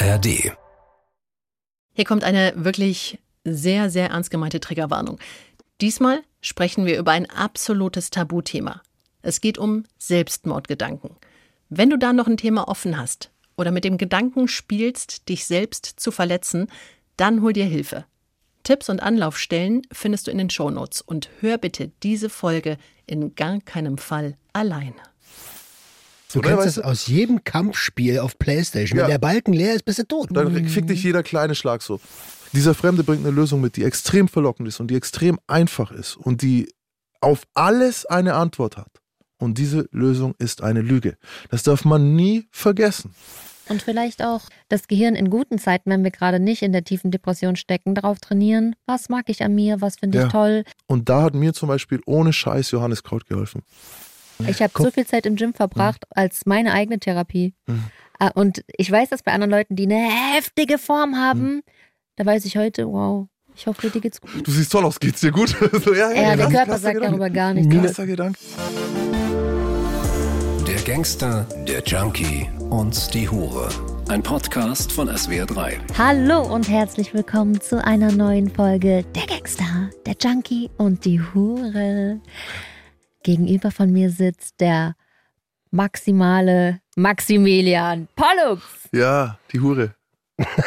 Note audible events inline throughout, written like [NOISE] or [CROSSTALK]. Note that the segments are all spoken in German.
ARD. Hier kommt eine wirklich sehr, sehr ernst gemeinte Triggerwarnung. Diesmal sprechen wir über ein absolutes Tabuthema. Es geht um Selbstmordgedanken. Wenn du da noch ein Thema offen hast oder mit dem Gedanken spielst, dich selbst zu verletzen, dann hol dir Hilfe. Tipps und Anlaufstellen findest du in den Shownotes und hör bitte diese Folge in gar keinem Fall alleine. Du Oder, kennst weißt das aus jedem Kampfspiel auf Playstation. Ja. Wenn der Balken leer ist, bist du tot. Dann fickt dich jeder kleine Schlag so. Dieser Fremde bringt eine Lösung mit, die extrem verlockend ist und die extrem einfach ist und die auf alles eine Antwort hat. Und diese Lösung ist eine Lüge. Das darf man nie vergessen. Und vielleicht auch das Gehirn in guten Zeiten, wenn wir gerade nicht in der tiefen Depression stecken, darauf trainieren, was mag ich an mir, was finde ich Ja. toll. Und da hat mir zum Beispiel ohne Scheiß Johannes Kraut geholfen. Ich habe so viel Zeit im Gym verbracht als meine eigene Therapie. Mhm. Äh, Und ich weiß das bei anderen Leuten, die eine heftige Form haben. Da weiß ich heute, wow, ich hoffe, dir geht's gut. Du siehst toll aus, geht's dir gut? [LAUGHS] so, ja, Ja, der krass- Körper sagt Gedanke. darüber gar nichts. Krasser Gedanke. Der Gangster, der Junkie und die Hure. Ein Podcast von SWR3. Hallo und herzlich willkommen zu einer neuen Folge Der Gangster, der Junkie und die Hure. Gegenüber von mir sitzt der maximale Maximilian Pollux. Ja, die Hure.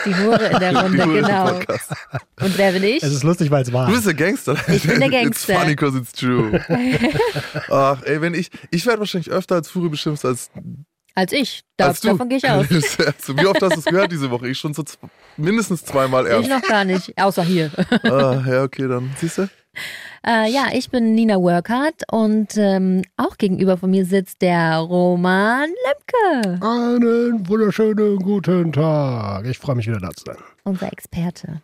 Die Hure in der Runde, genau. Und wer bin ich? Es ist lustig, weil es wahr Du bist der Gangster. Ich bin der It's Gangster. funny because it's true. [LAUGHS] Ach, ey, wenn ich, ich werde wahrscheinlich öfter als Hure beschimpft als, Als ich. Da, als du. davon gehe ich aus. [LAUGHS] Also, wie oft hast du es gehört diese Woche? Ich schon so mindestens zweimal Ich ernst. noch gar nicht, außer hier. Ah, ja, okay, dann siehst du. [LAUGHS] Äh, ja, ich bin Nina Workhardt und ähm, auch gegenüber von mir sitzt der Roman Lemke, Einen wunderschönen guten Tag. Ich freue mich wieder da zu sein. unser Experte,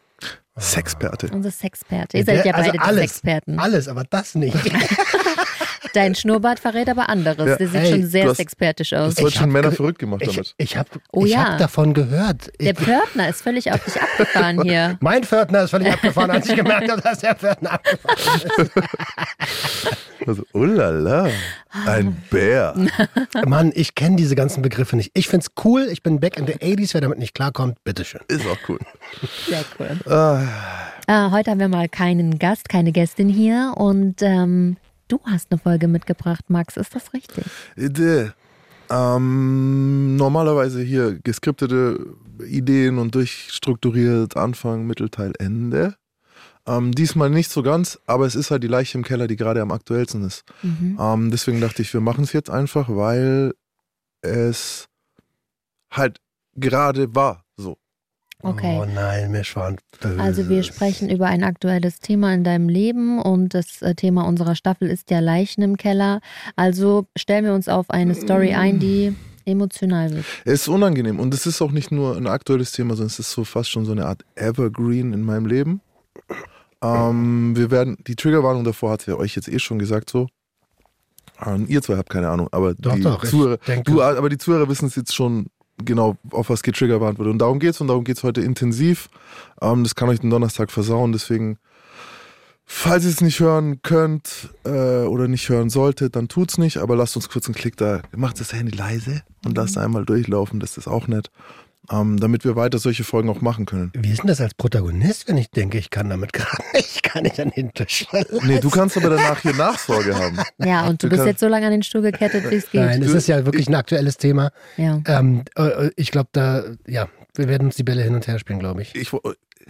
Sexperte. unser Sexperte. Ihr seid ja also beide die alles, Sexperten. Alles, aber das nicht. [LAUGHS] [LAUGHS] Dein Schnurrbart verrät aber anderes. Ja. Der sieht Hey, schon sehr hast- sexpertisch aus. Das Ich schon Männer verrückt gemacht Ich, damit. ich habe Oh ja. hab davon gehört. Der Pförtner ist völlig auf dich abgefahren hier. [LAUGHS] mein Pförtner ist völlig abgefahren, als ich gemerkt habe, dass der Pförtner abgefahren ist. Also, oh la la, ein Bär. [LAUGHS] Mann, ich kenne diese ganzen Begriffe nicht. Ich find's cool. Ich bin back in the 80s. Wer damit nicht klarkommt, bitteschön. Ist auch cool. Sehr cool. Ah, Äh, heute haben wir mal keinen Gast, keine Gästin hier und ähm, du hast eine Folge mitgebracht, Max. Ist das richtig? Idee. Ähm, normalerweise hier geskriptete Ideen und durchstrukturiert Anfang, Mittelteil, Ende. Ähm, diesmal nicht so ganz, aber es ist halt die Leiche im Keller, die gerade am aktuellsten ist. Mhm. Ähm, deswegen dachte ich, wir machen es jetzt einfach, weil es halt gerade war. Okay. Oh nein, mir schwant. Also wir sprechen über ein aktuelles Thema in deinem Leben und das äh, Thema unserer Staffel ist ja Leichen im Keller. Also stellen wir uns auf eine Story ein, die emotional wird. Es ist unangenehm und es ist auch nicht nur ein aktuelles Thema, sondern es ist so fast schon so eine Art Evergreen in meinem Leben. Ähm, wir werden, die Triggerwarnung davor hat ja euch jetzt eh schon gesagt so. Ähm, ihr zwei habt keine Ahnung, aber Doch, die doch, Zuhörer, du, aber die Zuhörer wissen es jetzt schon genau, auf was getriggerwarnt wird. Und darum geht's und darum geht's heute intensiv. Ähm, das kann euch den Donnerstag versauen, deswegen Falls ihr es nicht hören könnt äh, oder nicht hören solltet, dann tut's nicht, aber lasst uns kurz einen Klick da. Macht das Handy leise und lasst einmal durchlaufen, das ist auch nett. Ähm, damit wir weiter solche Folgen auch machen können. Wie ist denn das als Protagonist, wenn ich denke, ich kann damit [LAUGHS] gerade nicht, ich kann nicht an den Tisch? Nee, du kannst aber danach hier Nachsorge haben. Ja, und du Du bist jetzt so lange an den Stuhl gekettet, wie es [LAUGHS] geht. Nein, es ist ja wirklich ein aktuelles Thema. Ja. Ähm, äh, ich glaube, da, ja, wir werden uns die Bälle hin und her spielen, glaube ich. Ich,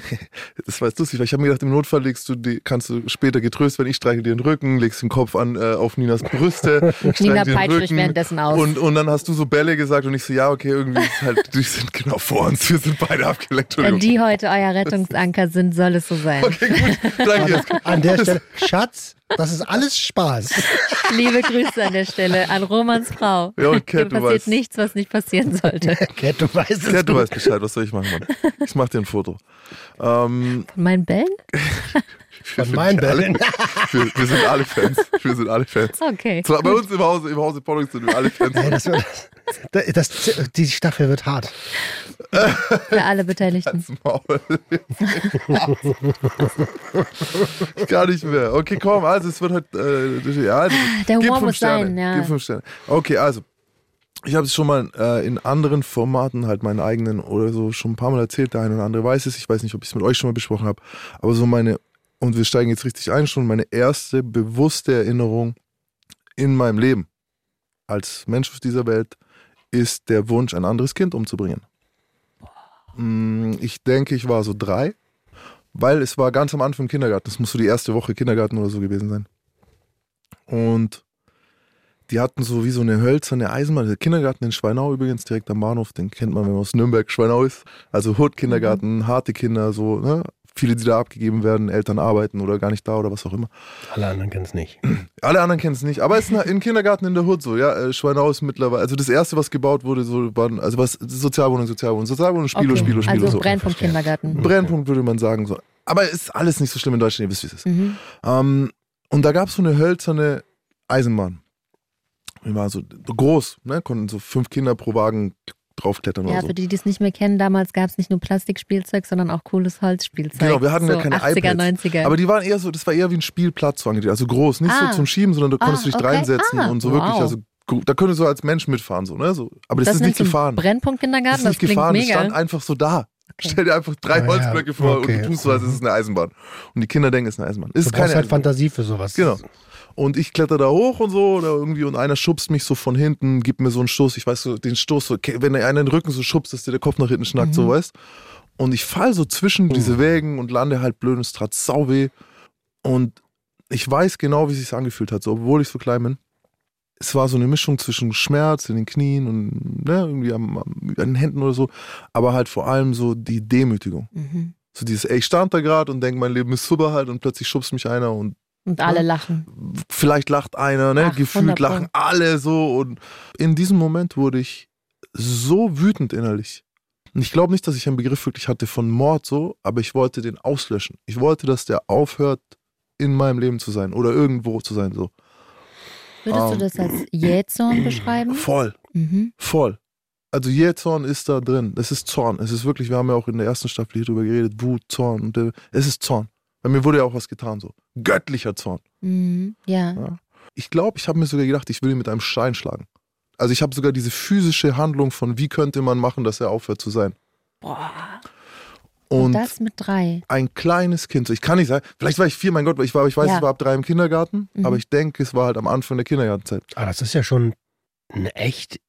[LAUGHS] das war jetzt lustig, weil ich habe mir gedacht, im Notfall legst du die, kannst du später getröst, wenn ich streiche dir den Rücken, legst den Kopf an äh, auf Ninas Brüste, [LAUGHS] Nina peitscht dich währenddessen aus. Und, und dann hast du so Bälle gesagt und ich so, ja, okay, irgendwie ist halt, die sind genau vor uns, wir sind beide abgelenkt. Wenn die heute euer Rettungsanker sind, soll es so sein. Okay, gut, danke. An der [LAUGHS] Stelle, Schatz, das ist alles Spaß. [LAUGHS] Liebe Grüße an der Stelle an Romans Frau. Ja, und Cat, du passiert weißt. nichts, was nicht passieren sollte. [LAUGHS] Cat, du weißt es. Cat, du weißt Bescheid, was soll ich machen, Mann? Ich mach dir ein Foto. Ähm, Mein Bellen? wir [LAUGHS] Von meinen Bällen. Wir, wir sind alle Fans. Wir sind alle Fans. Okay. Zwar bei uns im Hause, im Hause Pollux sind wir alle Fans. Ey, das wird, das, das, die Staffel wird hart. Für alle Beteiligten. Maul. [LAUGHS] Gar nicht mehr. Okay, komm, also es wird halt. Äh, ja, also, Der gib Humor fünf muss Sterne. sein, ja. Gib fünf Sterne. Okay, also. ich habe es schon mal äh, in anderen Formaten, halt meinen eigenen oder so, schon ein paar Mal erzählt. Der eine oder andere weiß es. Ich weiß nicht, ob ich es mit euch schon mal besprochen habe. Aber so meine, und wir steigen jetzt richtig ein, schon meine erste bewusste Erinnerung in meinem Leben als Mensch auf dieser Welt ist der Wunsch, ein anderes Kind umzubringen. Mm, Ich denke, ich war so drei, weil es war ganz am Anfang im Kindergarten. Das muss so die erste Woche Kindergarten oder so gewesen sein. Und die hatten so wie so eine hölzerne Eisenbahn. Der Kindergarten in Schweinau übrigens, direkt am Bahnhof, den kennt man, wenn man aus Nürnberg, Schweinau ist. Also Hood-Kindergarten, harte Kinder, so, ne? Viele, die da abgegeben werden, Eltern arbeiten oder gar nicht da oder was auch immer. Alle anderen kennen es nicht. [CLEARS THROAT] Alle anderen kennen es nicht, aber es ist im Kindergarten in der Hood so, ja. Äh, Schweinau ist mittlerweile, also das erste, was gebaut wurde, so waren, also was, Sozialwohnung, Sozialwohnung, Sozialwohnung, Spielo, Okay. Spielo, Spielo, Also so. Brennpunkt Kindergarten. Brennpunkt würde man sagen, so. Aber es ist alles nicht so schlimm in Deutschland, ihr wisst, wie es ist. Mhm. Ähm, und da gab es so eine hölzerne Eisenbahn. Die war so groß, ne? Konnten so fünf Kinder pro Wagen draufklettern Ja, oder so. für die, die es nicht mehr kennen, damals gab es nicht nur Plastikspielzeug, sondern auch cooles Holzspielzeug. Genau, wir hatten so ja keine 80er, iPads. 90er. Aber die waren eher so, das war eher wie ein Spielplatz. Also groß, nicht Ah. so zum Schieben, sondern du konntest Ah, dich okay. reinsetzen Ah, und so wow. wirklich, also da könntest du als Mensch mitfahren, so, ne? So. Aber das, ist nicht du gefahren. Brennpunkt Das Kindergarten, ist das, nicht klingt gefahren, es mega. stand einfach so da. Okay. Stell dir einfach drei Ah, ja. Holzblöcke vor Okay. und du tust so, als ist es eine Eisenbahn. Und die Kinder denken, es ist eine Eisenbahn. Du Ist brauchst keine halt Eisenbahn. Fantasie für sowas. Genau. Und ich kletter da hoch und so oder irgendwie und einer schubst mich so von hinten, gibt mir so einen Stoß. Ich weiß so, den Stoß, so, wenn einer den Rücken so schubst, dass dir der Kopf nach hinten schnackt, so weißt. Und ich fall so zwischen diese Wägen und lande halt blöd und es tat sau weh. Und ich weiß genau, wie es sich angefühlt hat, so, obwohl ich so klein bin. Es war so eine Mischung zwischen Schmerz in den Knien und ne, irgendwie am, am, an den Händen oder so, aber halt vor allem so die Demütigung. Mhm. So dieses, ey, ich stand da gerade und denke, mein Leben ist super halt und plötzlich schubst mich einer und Und alle lachen. vielleicht lacht einer, ne? Ach, Gefühlt 100 Pro. lachen alle so. Und in diesem Moment wurde ich so wütend innerlich. Und ich glaube nicht, dass ich einen Begriff wirklich hatte von Mord so, aber ich wollte den auslöschen. Ich wollte, dass der aufhört, in meinem Leben zu sein oder irgendwo zu sein. So. Würdest Ähm, du das als Jähzorn beschreiben? Voll, Mhm. voll. Also Jähzorn ist da drin. Es ist Zorn. Es ist wirklich, wir haben ja auch in der ersten Staffel hier drüber geredet, Wut, Zorn. Und es ist Zorn. Bei mir wurde ja auch was getan, so. Göttlicher Zorn. Mhm. Ja. Ja. Ich glaube, ich habe mir sogar gedacht, ich will ihn mit einem Stein schlagen. Also ich habe sogar diese physische Handlung von, wie könnte man machen, dass er aufhört zu sein. Boah. Und, Und das mit drei. ein kleines Kind, so ich kann nicht sagen, vielleicht war ich vier, mein Gott, ich, war, ich weiß, Ja. ich war ab drei im Kindergarten, Mhm. aber ich denke, es war halt am Anfang der Kindergartenzeit. Ah, das ist ja schon eine echt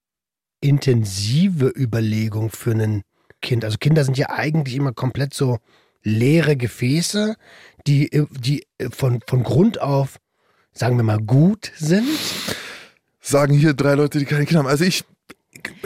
intensive Überlegung für ein Kind. Also Kinder sind ja eigentlich immer komplett so leere Gefäße, die, die von, von Grund auf, sagen wir mal, gut sind. Sagen hier drei Leute, die keine Kinder haben. Also ich,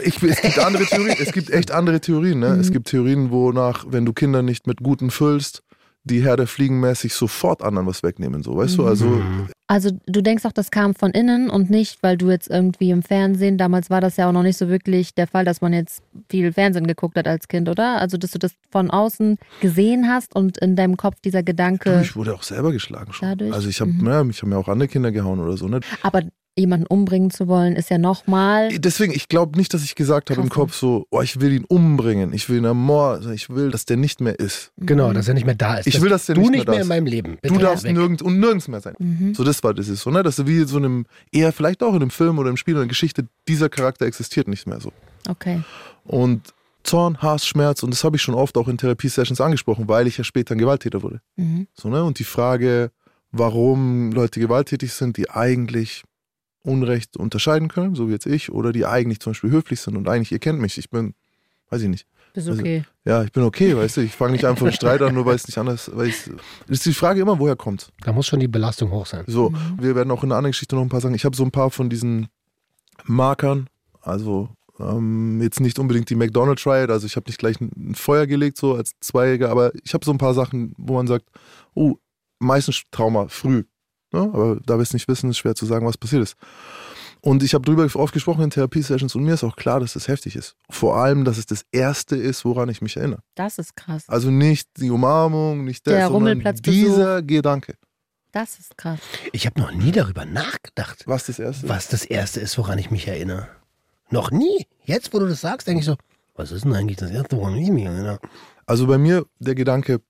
ich es gibt andere Theorien, es gibt echt andere Theorien. Ne? Es [LAUGHS] Mhm. gibt Theorien, wonach, wenn du Kinder nicht mit Guten füllst, die Herde fliegenmäßig sofort anderen was wegnehmen, so, weißt du? Also Mhm. Also du denkst auch, das kam von innen und nicht, weil du jetzt irgendwie im Fernsehen, damals war das ja auch noch nicht so wirklich der Fall, dass man jetzt viel Fernsehen geguckt hat als Kind, oder? Also dass du das von außen gesehen hast und in deinem Kopf dieser Gedanke, ich wurde auch selber geschlagen schon. Dadurch? Also ich habe Mhm. ja, ich hab mir auch andere Kinder gehauen oder so. Ne? aber jemanden umbringen zu wollen, ist ja nochmal. Deswegen, ich glaube nicht, dass ich gesagt habe im. Kopf so, oh, ich will ihn umbringen, ich will ihn ermorden, ich will, dass der nicht mehr ist. Genau, dass er nicht mehr da ist. Ich Dass will, dass der du nicht nicht mehr mehr in meinem Leben. Du Bitte darfst weg. nirgends und nirgends mehr sein. Mhm. So, das war das ist so, ne? Dass du wie so einem, eher vielleicht auch in einem Film oder im Spiel oder in der Geschichte, dieser Charakter existiert nicht mehr so. Okay. Und Zorn, Hass, Schmerz, und das habe ich schon oft auch in Therapiesessions angesprochen, weil ich ja später ein Gewalttäter wurde. Mhm. So, ne? Und die Frage, warum Leute gewalttätig sind, die eigentlich Unrecht unterscheiden können, so wie jetzt ich, oder die eigentlich zum Beispiel höflich sind und eigentlich, ihr kennt mich, ich bin, weiß ich nicht. Ist Also- okay. Ja, ich bin okay, weißt du, ich fange nicht einfach einen Streit an, nur weil es nicht anders, weil ich, das ist die Frage immer, woher kommt. Da muss schon die Belastung hoch sein. So, Mhm. wir werden auch in einer anderen Geschichte noch ein paar sagen. Ich habe so ein paar von diesen Markern, also ähm, jetzt nicht unbedingt die McDonald's Riot, also ich habe nicht gleich ein ein Feuer gelegt, so als Zweijäger, aber ich habe so ein paar Sachen, wo man sagt, oh, meistens Trauma früh. Ne? Aber da wir es nicht wissen, ist schwer zu sagen, was passiert ist. Und ich habe drüber oft gesprochen in Therapiesessions und mir ist auch klar, dass das heftig ist. Vor allem, dass es das Erste ist, woran ich mich erinnere. Das ist krass. Also nicht die Umarmung, nicht das, Der sondern dieser Gedanke. Das ist krass. Ich habe noch nie darüber nachgedacht, Was das Erste ist. was das Erste ist, woran ich mich erinnere. Noch nie. Jetzt, wo du das sagst, denke ich so, was ist denn eigentlich das Erste, woran ich mich erinnere? Also bei mir, der Gedanke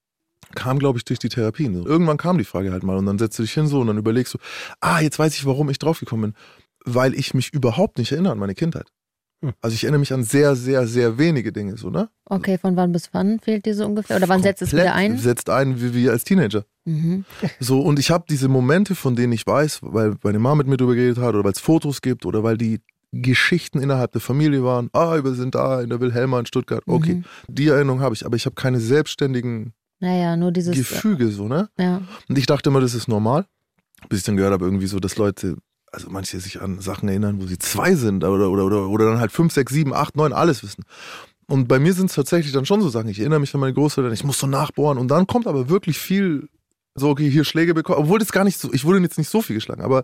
kam, glaube ich, durch die Therapien. So. Irgendwann kam die Frage halt mal und dann setzt du dich hin so und dann überlegst du, ah, jetzt weiß ich, warum ich draufgekommen bin. Weil ich mich überhaupt nicht erinnere an meine Kindheit. Also ich erinnere mich an sehr, sehr, sehr wenige Dinge, so, ne? Okay, von wann bis wann fehlt dir so ungefähr? Oder wann setzt es wieder ein? Setzt ein, wie wir als Teenager. Mhm. [LAUGHS] So, und ich habe diese Momente, von denen ich weiß, weil meine Mama mit mir drüber geredet hat oder weil es Fotos gibt oder weil die Geschichten innerhalb der Familie waren. Ah, wir sind da in der Wilhelma in Stuttgart. Okay, Mhm. die Erinnerung habe ich, aber ich habe keine selbstständigen Naja, nur dieses. Gefüge, so, ne? Ja. Und ich dachte immer, das ist normal, bis ich dann gehört habe, irgendwie so, dass Leute, also manche sich an Sachen erinnern, wo sie zwei sind oder, oder, oder, oder dann halt fünf, sechs, sieben, acht, neun, alles wissen. Und bei mir sind es tatsächlich dann schon so Sachen. Ich erinnere mich an meine Großeltern, ich muss so nachbohren und dann kommt aber wirklich viel, so, okay, hier Schläge bekommen, obwohl das gar nicht so, ich wurde jetzt nicht so viel geschlagen, aber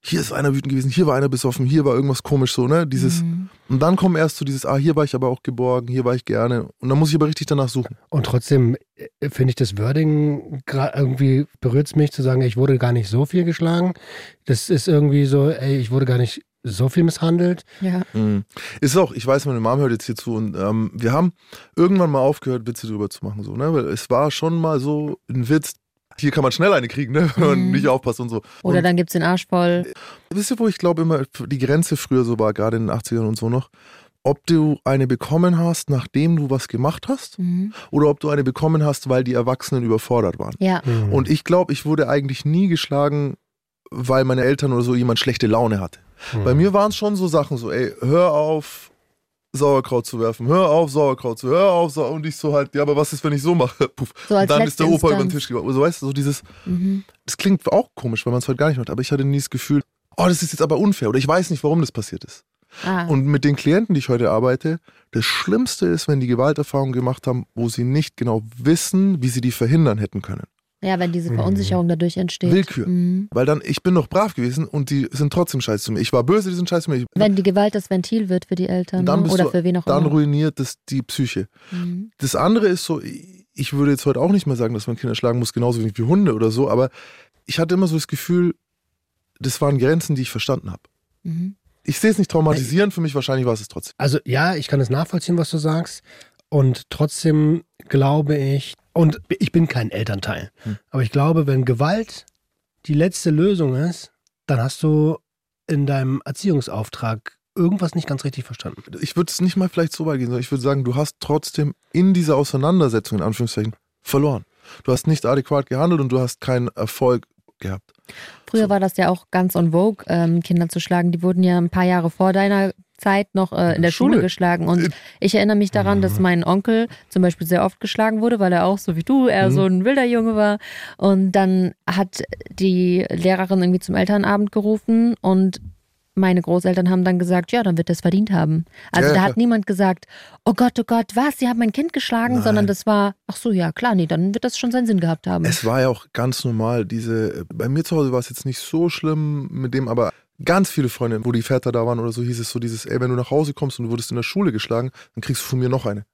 hier ist einer wütend gewesen, hier war einer besoffen, hier war irgendwas komisch so, ne? Dieses, Mhm. und dann kommt erst so dieses, ah, hier war ich aber auch geborgen, hier war ich gerne. Und dann muss ich aber richtig danach suchen. Und trotzdem äh, finde ich das Wording irgendwie berührt es mich zu sagen, ich wurde gar nicht so viel geschlagen. Das ist irgendwie so, ey, ich wurde gar nicht so viel misshandelt. Ja. Mhm. Ist auch, ich weiß, meine Mom hört jetzt hier zu und ähm, wir haben irgendwann mal aufgehört, Witze drüber zu machen, so, ne? Weil es war schon mal so ein Witz, hier kann man schnell eine kriegen, ne? [LAUGHS] Wenn man Mhm. nicht aufpasst und so. Oder und dann gibt's den Arsch voll. wisst ihr, wo ich glaube immer die Grenze früher so war, gerade in den 80ern und so noch? Ob du eine bekommen hast, nachdem du was gemacht hast, Mhm. oder ob du eine bekommen hast, weil die Erwachsenen überfordert waren. Ja. Mhm. Und ich glaube, ich wurde eigentlich nie geschlagen, weil meine Eltern oder so jemand schlechte Laune hatte. Mhm. Bei mir waren es schon so Sachen so, ey, hör auf, Sauerkraut zu werfen, hör auf, Sauerkraut zu, hör auf, Sau und ich so halt, ja, aber was ist, wenn ich so mache? [LAUGHS] Puff. So und dann ist der Opa über den Instanz. Tisch gegangen. So, weißt du, so dieses, Mhm. das klingt auch komisch, weil man es heute gar nicht macht, aber ich hatte nie das Gefühl, oh, das ist jetzt aber unfair oder ich weiß nicht, warum das passiert ist. Ah. Und mit den Klienten, die ich heute arbeite, das Schlimmste ist, wenn die Gewalterfahrungen gemacht haben, wo sie nicht genau wissen, wie sie die verhindern hätten können. Ja, wenn diese Mhm. Verunsicherung dadurch entsteht. Willkür. Mhm. Weil dann, ich bin doch brav gewesen und die sind trotzdem scheiße zu mir. Ich war böse, die sind scheiße zu mir. Wenn die Gewalt das Ventil wird für die Eltern Dann ne? bist oder du- für wen auch dann immer. ruiniert das die Psyche. Mhm. Das andere ist so, ich würde jetzt heute auch nicht mehr sagen, dass man Kinder schlagen muss, genauso wenig wie Hunde oder so, aber ich hatte immer so das Gefühl, das waren Grenzen, die ich verstanden habe. Mhm. Ich sehe es nicht traumatisierend, für mich wahrscheinlich war es es trotzdem. Also ja, ich kann es nachvollziehen, was du sagst. Und trotzdem glaube ich, und ich bin kein Elternteil, Hm. aber ich glaube, wenn Gewalt die letzte Lösung ist, dann hast du in deinem Erziehungsauftrag irgendwas nicht ganz richtig verstanden. Ich würde es nicht mal vielleicht so weit gehen, sondern ich würde sagen, du hast trotzdem in dieser Auseinandersetzung, in Anführungszeichen, verloren. Du hast nicht adäquat gehandelt und du hast keinen Erfolg gehabt. Früher So. war das ja auch ganz on vogue, ähm, Kinder zu schlagen. Die wurden ja ein paar Jahre vor deiner Zeit noch äh, in der Schule, Schule. geschlagen. Und Äh, ich erinnere mich daran, dass mein Onkel zum Beispiel sehr oft geschlagen wurde, weil er auch so wie du, er Mhm. so ein wilder Junge war. Und dann hat die Lehrerin irgendwie zum Elternabend gerufen und meine Großeltern haben dann gesagt, ja, dann wird er es verdient haben. Also Ja, da klar. hat niemand gesagt, oh Gott, oh Gott, was, sie haben mein Kind geschlagen, Nein. sondern das war, ach so, ja, klar, nee, dann wird das schon seinen Sinn gehabt haben. Es war ja auch ganz normal, diese, bei mir zu Hause war es jetzt nicht so schlimm mit dem, aber ganz viele Freunde, wo die Väter da waren oder so, hieß es so dieses, ey, wenn du nach Hause kommst und du wurdest in der Schule geschlagen, dann kriegst du von mir noch eine.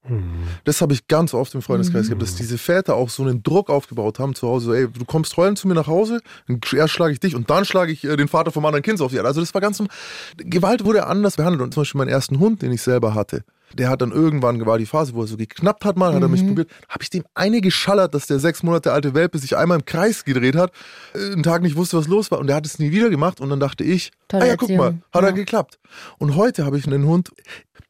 Das habe ich ganz oft im Freundeskreis Mhm. gehabt, dass diese Väter auch so einen Druck aufgebaut haben zu Hause, so, ey, du kommst heulend zu mir nach Hause, dann erst schlage ich dich und dann schlage ich äh, den Vater vom anderen Kind auf die Erde. Also das war ganz. Gewalt wurde anders behandelt und zum Beispiel meinen ersten Hund, den ich selber hatte, der hat dann irgendwann, war die Phase, wo er so geknappt hat mal, hat er mich Mhm. probiert, habe ich dem eine geschallert, dass der sechs Monate alte Welpe sich einmal im Kreis gedreht hat, äh, einen Tag nicht wusste, was los war und der hat es nie wieder gemacht und dann dachte ich, Tolle ah ja, guck mal, hat Ja. er geklappt. Und heute habe ich einen Hund,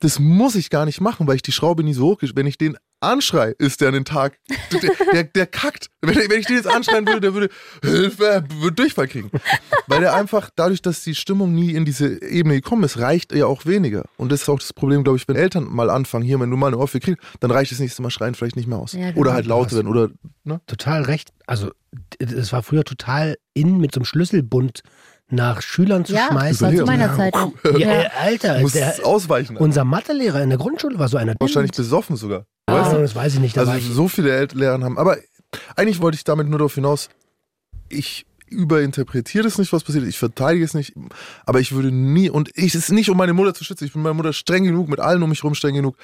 das muss ich gar nicht machen, weil ich die Schraube nie so hoch Wenn ich den anschrei, ist der an den Tag, der, der, der kackt. Wenn, wenn ich den jetzt anschreien würde, der würde, Hilfe, würde Durchfall kriegen. Weil der einfach, dadurch, dass die Stimmung nie in diese Ebene gekommen ist, reicht ja auch weniger. Und das ist auch das Problem, glaube ich, wenn Eltern mal anfangen, hier, wenn du mal eine Ohrfeige kriegst, dann reicht das nächste Mal schreien vielleicht nicht mehr aus. Ja, genau. Oder halt lauter werden oder, ne? Total recht. Also es war früher total in, mit so einem Schlüsselbund nach Schülern zu ja, das schmeißen. war zu meiner Ja. Zeit auch. Ja, Ja. Alter, Muss der, ausweichen. unser Mathelehrer in der Grundschule war so einer. Wahrscheinlich besoffen sogar. Ah, Weißt du? das weiß ich nicht. Also ich, so viele El- Lehrer haben. Aber eigentlich wollte ich damit nur darauf hinaus, ich überinterpretiere das nicht, was passiert. Ich verteidige es nicht. Aber ich würde nie, und ich es ist nicht, um meine Mutter zu schützen. Ich bin meiner Mutter streng genug, mit allen um mich herum streng genug.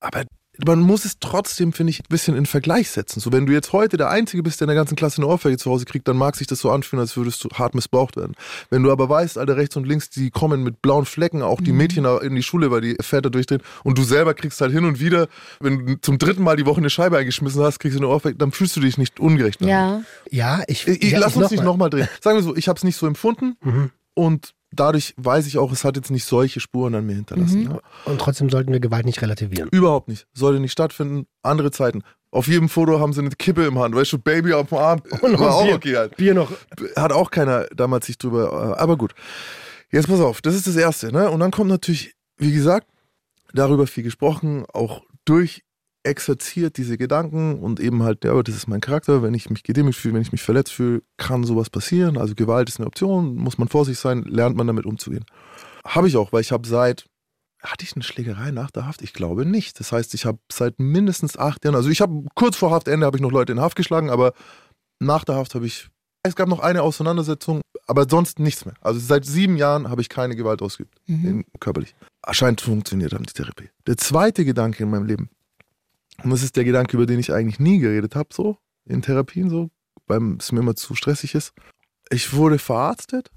Aber man muss es trotzdem, finde ich, ein bisschen in Vergleich setzen. So, wenn du jetzt heute der Einzige bist, der in der ganzen Klasse eine Ohrfeige zu Hause kriegt, dann mag sich das so anfühlen, als würdest du hart missbraucht werden. Wenn du aber weißt, Alter, rechts und links, die kommen mit blauen Flecken, auch die Mädchen in die Schule, weil die Väter durchdrehen, und du selber kriegst halt hin und wieder, wenn du zum dritten Mal die Woche eine Scheibe eingeschmissen hast, kriegst du eine Ohrfeige, dann fühlst du dich nicht ungerecht. ja. ja, ich, Ich, ich ja, lass uns nicht mal. nochmal drehen. Sagen wir so, ich habe es nicht so empfunden Mhm. und dadurch weiß ich auch, es hat jetzt nicht solche Spuren an mir hinterlassen. Mhm. Ja. Und trotzdem sollten wir Gewalt nicht relativieren. Überhaupt nicht. Sollte nicht stattfinden. Andere Zeiten. Auf jedem Foto haben sie eine Kippe im Hand, weißt du, Baby auf dem Arm. [LAUGHS] Und War auch Bier. okay halt. Bier noch. Hat auch keiner damals sich drüber, äh, aber gut. Jetzt pass auf, das ist das Erste, ne? Und dann kommt natürlich, wie gesagt, darüber viel gesprochen, auch durch exerziert diese Gedanken und eben halt, ja, aber das ist mein Charakter, wenn ich mich gedemütigt fühle, wenn ich mich verletzt fühle, kann sowas passieren. Also Gewalt ist eine Option, muss man vorsichtig sein, lernt man damit umzugehen. Habe ich auch, weil ich habe seit, hatte ich eine Schlägerei nach der Haft? Ich glaube nicht. Das heißt, ich habe seit mindestens acht Jahren, also ich habe kurz vor Haftende habe ich noch Leute in Haft geschlagen, aber nach der Haft habe ich, es gab noch eine Auseinandersetzung, aber sonst nichts mehr. Also seit sieben Jahren habe ich keine Gewalt ausgeübt, Mhm. körperlich. Scheint funktioniert haben die Therapie. Der zweite Gedanke in meinem Leben, und das ist der Gedanke, über den ich eigentlich nie geredet habe, so in Therapien, so, weil es mir immer zu stressig ist. Ich wurde verarztet.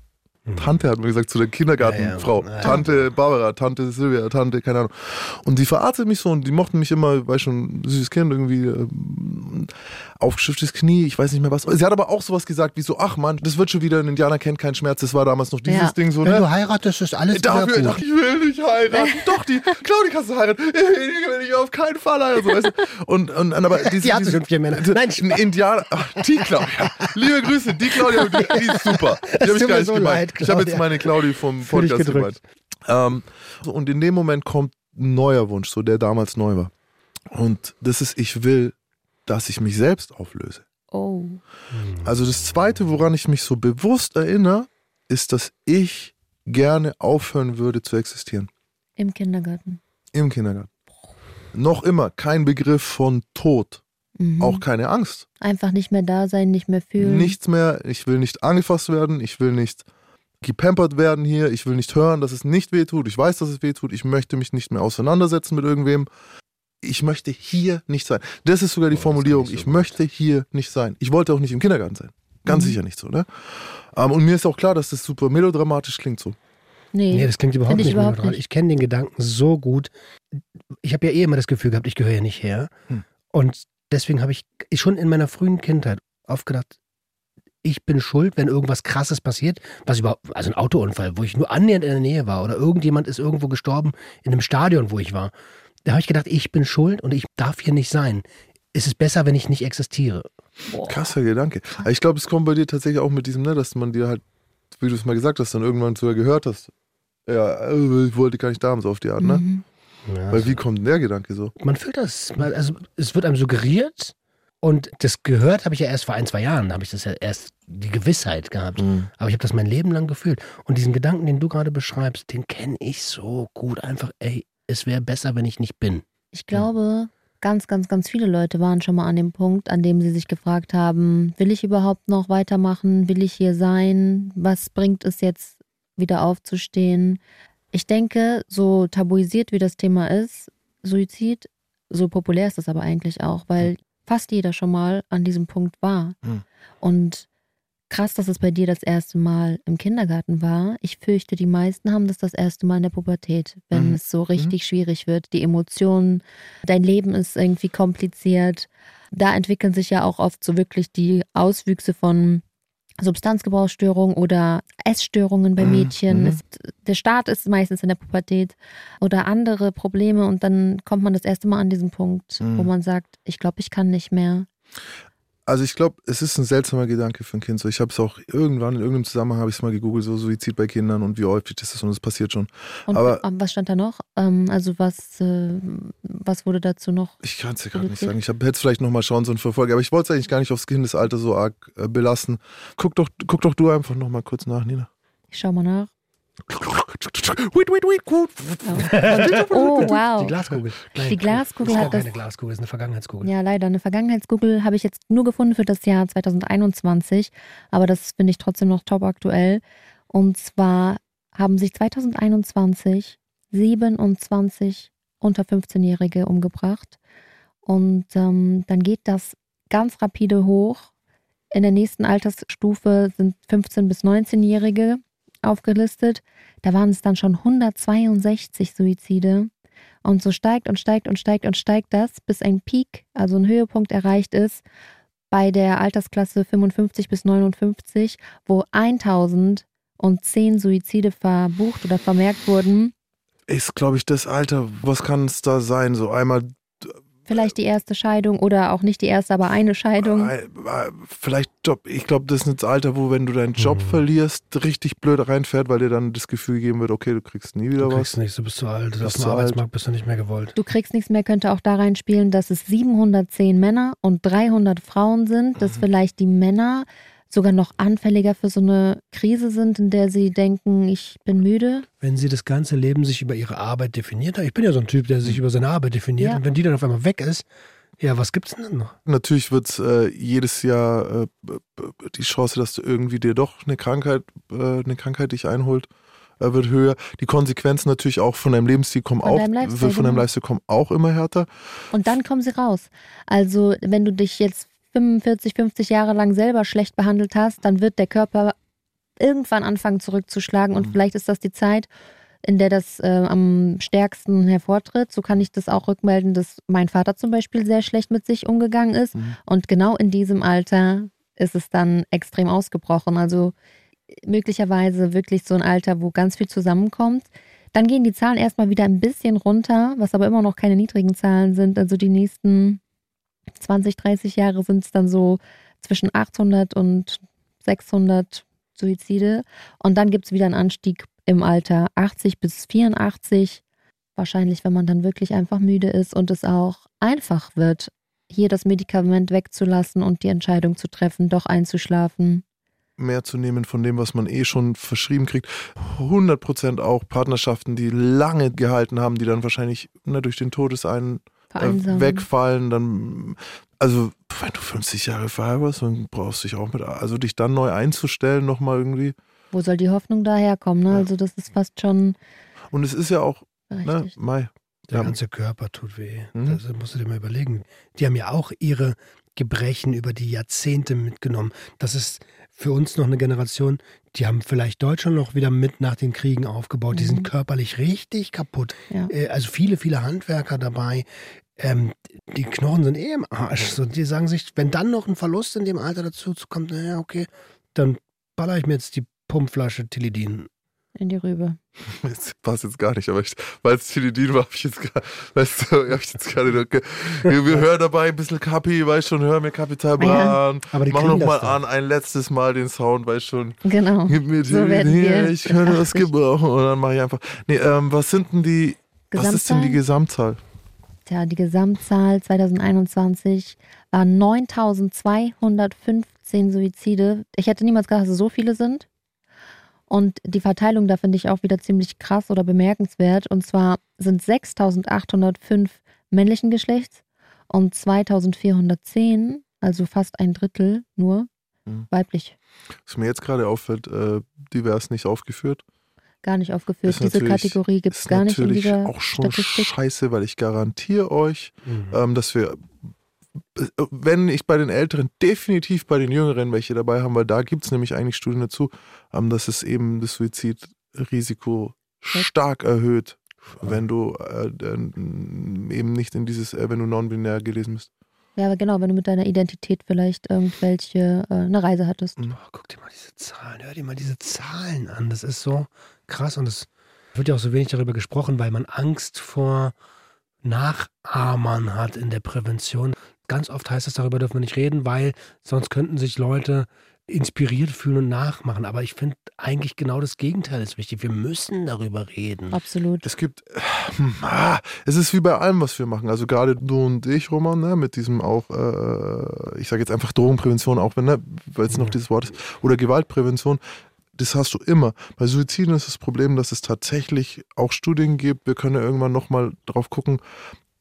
Tante hat mir gesagt, zu der Kindergartenfrau. Ja, ja. Tante Barbara, Tante Silvia, Tante, keine Ahnung. Und die verarztet mich so und die mochten mich immer, weil schon süßes Kind, irgendwie ähm, aufgeschüttetes Knie, ich weiß nicht mehr was. Sie hat aber auch sowas gesagt wie so, ach Mann, das wird schon wieder, ein Indianer kennt keinen Schmerz. Das war damals noch dieses Ja. Ding so, Wenn ne? du heiratest, ist alles wieder Dafür, ach, gut. ich will nicht heiraten. Doch, die Claudi kannst du heiraten. Ich will ich auf keinen Fall heiraten. So, weißt du? und, und, und aber diese, Die hat diese- schon vier Männer. Nein, ein Indianer. Ach, die Claudia. Liebe Grüße, die Claudia, die, die ist super. Die habe ich gar nicht so gemeint. Leid, ich habe jetzt meine Claudi vom Podcast gedrückt. gemeint. Ähm, und in dem Moment kommt ein neuer Wunsch, so der damals neu war. Und das ist, ich will, dass ich mich selbst auflöse. Oh. Also das Zweite, woran ich mich so bewusst erinnere, ist, dass ich gerne aufhören würde zu existieren. Im Kindergarten. Im Kindergarten. Noch immer kein Begriff von Tod, Mhm. auch keine Angst. Einfach nicht mehr da sein, nicht mehr fühlen. Nichts mehr, ich will nicht angefasst werden, ich will nicht gepampert werden hier, ich will nicht hören, dass es nicht wehtut. Ich weiß, dass es wehtut, ich möchte mich nicht mehr auseinandersetzen mit irgendwem. Ich möchte hier nicht sein. Das ist sogar die Oh, Formulierung. kann ich so gut. möchte hier nicht sein. Ich wollte auch nicht im Kindergarten sein. Ganz Mhm. sicher nicht so, ne? Ähm, und mir ist auch klar, dass das super melodramatisch klingt so. Nee. Nee, das klingt überhaupt nicht überhaupt melodramatisch. Ich kenne den Gedanken so gut. Ich habe ja eh immer das Gefühl gehabt, ich gehöre hier nicht her. Hm. Und deswegen habe ich schon in meiner frühen Kindheit oft gedacht, ich bin schuld, wenn irgendwas Krasses passiert, was überhaupt, also ein Autounfall, wo ich nur annähernd in der Nähe war oder irgendjemand ist irgendwo gestorben in einem Stadion, wo ich war. Da habe ich gedacht, ich bin schuld und ich darf hier nicht sein. Es ist besser, wenn ich nicht existiere. Boah. Krasser Gedanke. Ich glaube, es kommt bei dir tatsächlich auch mit diesem, ne, dass man dir halt, wie du es mal gesagt hast, dann irgendwann sogar gehört hast. Ja, äh, ich wollte gar nicht da haben, so auf die Art, ne? Mhm. Ja, Weil wie kommt denn der Gedanke so? man fühlt das, also es wird einem suggeriert und das gehört habe ich ja erst vor ein, zwei Jahren, da habe ich das ja erst die Gewissheit gehabt. Aber ich habe das mein Leben lang gefühlt. Und diesen Gedanken, den du gerade beschreibst, den kenne ich so gut. Einfach, ey, es wäre besser, wenn ich nicht bin. Ich glaube, ganz, ganz, ganz viele Leute waren schon mal an dem Punkt, an dem sie sich gefragt haben, will ich überhaupt noch weitermachen? Will ich hier sein? Was bringt es jetzt, wieder aufzustehen? Ich denke, so tabuisiert wie das Thema ist, Suizid, so populär ist das aber eigentlich auch, weil fast jeder schon mal an diesem Punkt war. Hm. Und krass, dass es bei dir das erste Mal im Kindergarten war. Ich fürchte, die meisten haben das das erste Mal in der Pubertät, wenn Mhm. es so richtig schwierig wird. Die Emotionen, dein Leben ist irgendwie kompliziert. Da entwickeln sich ja auch oft so wirklich die Auswüchse von Substanzgebrauchsstörungen oder Essstörungen bei Mhm, Mädchen. mhm. Es, der Start ist meistens in der Pubertät oder andere Probleme und dann kommt man das erste Mal an diesen Punkt, wo Mhm. man sagt, ich glaube, ich kann nicht mehr. Also ich glaube, es ist ein seltsamer Gedanke für ein Kind. So, ich habe es auch irgendwann in irgendeinem Zusammenhang habe ich es mal gegoogelt, so Suizid bei Kindern und wie häufig das ist und es passiert schon. Und Aber- was stand da noch? Ähm, also was, äh, was wurde dazu noch? Ich kann es dir gerade nicht sagen. Ich hätte es vielleicht nochmal schauen sollen für Folge, aber ich wollte es eigentlich gar nicht aufs Kindesalter so arg äh, belassen. Guck doch, guck doch du einfach nochmal kurz nach, Nina. Ich schau mal nach. Wait, wait, wait, gut. Oh, Die wow. Glaskugel. Nein, Die Glaskugel das ist hat keine das- Glaskugel, ist eine Vergangenheitskugel. Ja, leider. Eine Vergangenheitsgoogle habe ich jetzt nur gefunden für das Jahr 2021, aber das finde ich trotzdem noch top aktuell. Und zwar haben sich 2021 27 unter 15-Jährige umgebracht. Und ähm, dann geht das ganz rapide hoch. In der nächsten Altersstufe sind 15- bis 19-Jährige aufgelistet. Da waren es dann schon 162 Suizide. Und so steigt und steigt und steigt und steigt das, bis ein Peak, also ein Höhepunkt erreicht ist bei der Altersklasse 55 bis 59, wo und zehn Suizide verbucht oder vermerkt wurden. Ist, glaube ich, das Alter, was kann es da sein? So einmal Vielleicht die erste Scheidung oder auch nicht die erste, aber eine Scheidung. Äh, äh, Vielleicht Job. Ich glaube, das ist das Alter, wo, wenn du deinen Job Mhm. verlierst, richtig blöd reinfährt, weil dir dann das Gefühl gegeben wird, okay, du kriegst nie wieder Du was. kriegst nichts, du bist zu alt. Bist Auf dem alt. Arbeitsmarkt bist du nicht mehr gewollt. Du kriegst nichts mehr, könnte auch da reinspielen, dass es 710 Männer und 300 Frauen sind, dass Mhm. vielleicht die Männer sogar noch anfälliger für so eine Krise sind, in der sie denken, ich bin müde. Wenn sie das ganze Leben sich über ihre Arbeit definiert hat, ich bin ja so ein Typ, der sich über seine Arbeit definiert, Ja. und wenn die dann auf einmal weg ist, ja, was gibt's denn dann noch? Natürlich wird es äh, jedes Jahr äh, die Chance, dass du irgendwie dir doch eine Krankheit, äh, eine Krankheit dich einholt, äh, wird höher. Die Konsequenzen natürlich auch von deinem Lebensstil kommen Von auch, deinem von deinem genau. Lifestyle kommen auch immer härter. Und dann kommen sie raus. Also wenn du dich jetzt 45, 50 Jahre lang selber schlecht behandelt hast, dann wird der Körper irgendwann anfangen zurückzuschlagen und Mhm. vielleicht ist das die Zeit, in der das äh, am stärksten hervortritt. So kann ich das auch rückmelden, dass mein Vater zum Beispiel sehr schlecht mit sich umgegangen ist. Mhm. Und genau in diesem Alter ist es dann extrem ausgebrochen. Also möglicherweise wirklich so ein Alter, wo ganz viel zusammenkommt. Dann gehen die Zahlen erstmal wieder ein bisschen runter, was aber immer noch keine niedrigen Zahlen sind. Also die nächsten 20, 30 Jahre sind es dann so zwischen 800 und 600 Suizide. Und dann gibt es wieder einen Anstieg im Alter 80 bis 84. Wahrscheinlich, wenn man dann wirklich einfach müde ist und es auch einfach wird, hier das Medikament wegzulassen und die Entscheidung zu treffen, doch einzuschlafen. mehr zu nehmen von dem, was man eh schon verschrieben kriegt. 100% auch Partnerschaften, die lange gehalten haben, die dann wahrscheinlich ne, durch den Todesein äh, wegfallen, dann also wenn du 50 Jahre verheiratest, dann brauchst du dich auch mit, also dich dann neu einzustellen nochmal irgendwie. Wo soll die Hoffnung daherkommen? Ne? Ja. Also das ist fast schon Und es ist ja auch, ne. Mai, Der Ja. ganze Körper tut weh. Mhm. Das musst du dir mal überlegen. Die haben ja auch ihre Gebrechen über die Jahrzehnte mitgenommen. Das ist für uns noch eine Generation, die haben vielleicht Deutschland noch wieder mit nach den Kriegen aufgebaut. Die Mhm. sind körperlich richtig kaputt. Ja. Äh, Also viele, viele Handwerker dabei. Ähm, die Knochen sind eh im Arsch. So, die sagen sich, wenn dann noch ein Verlust in dem Alter dazu kommt, naja, okay, dann baller ich mir jetzt die Pumpflasche Tilidin. in die Rübe. [LAUGHS] das passt jetzt gar nicht, aber ich, weil es Tilidin war, habe ich jetzt gar, weißt du, hab ich jetzt gerade ge- wir, wir hören dabei ein bisschen Kapi, weißt schon, hör mir Kapital Bran, Aber die mach kriegen noch mal das dann. an, ein letztes Mal den Sound, weißt schon, Genau. gib mir So werden Tilidin, wir ich könnte das 80. gebrauchen und dann mache ich einfach, nee, ähm, was sind denn die, was ist denn die Gesamtzahl? Tja, die Gesamtzahl 2021 war 9215 Suizide. Ich hätte niemals gedacht, dass es so viele sind. Und die Verteilung da finde ich auch wieder ziemlich krass oder bemerkenswert. Und zwar sind 6805 männlichen Geschlechts und 2410, also fast ein Drittel nur, Mhm. weiblich. Was mir jetzt gerade auffällt, äh, divers nicht aufgeführt, Gar nicht aufgeführt. Diese Kategorie gibt es gar nicht in natürlich dieser auch schon Statistik. scheiße, weil ich garantiere euch, Mhm. ähm, dass wir, äh, wenn ich bei den Älteren, definitiv bei den Jüngeren welche dabei haben, weil da gibt es nämlich eigentlich Studien dazu, ähm, dass es eben das Suizidrisiko stark erhöht, wenn du äh, äh, eben nicht in dieses, äh, wenn du non-binär gelesen bist. Ja, aber genau, wenn du mit deiner Identität vielleicht irgendwelche äh, eine Reise hattest. Oh, guck dir mal diese Zahlen, hör dir mal diese Zahlen an. Das ist so krass und es wird ja auch so wenig darüber gesprochen, weil man Angst vor Nachahmern hat in der Prävention. Ganz oft heißt es, darüber dürfen wir nicht reden, weil sonst könnten sich Leute inspiriert fühlen und nachmachen. Aber ich finde eigentlich genau das Gegenteil ist wichtig. Wir müssen darüber reden. Absolut. Es gibt, [SIGHS] ah, es ist wie bei allem, was wir machen. Also gerade du und ich, Roman, ne, mit diesem auch, äh, ich sage jetzt einfach Drogenprävention, auch wenn, ne, weil es noch dieses Wort ist, oder Gewaltprävention. Das hast du immer. Bei Suiziden ist das Problem, dass es tatsächlich auch Studien gibt. Wir können ja irgendwann nochmal drauf gucken,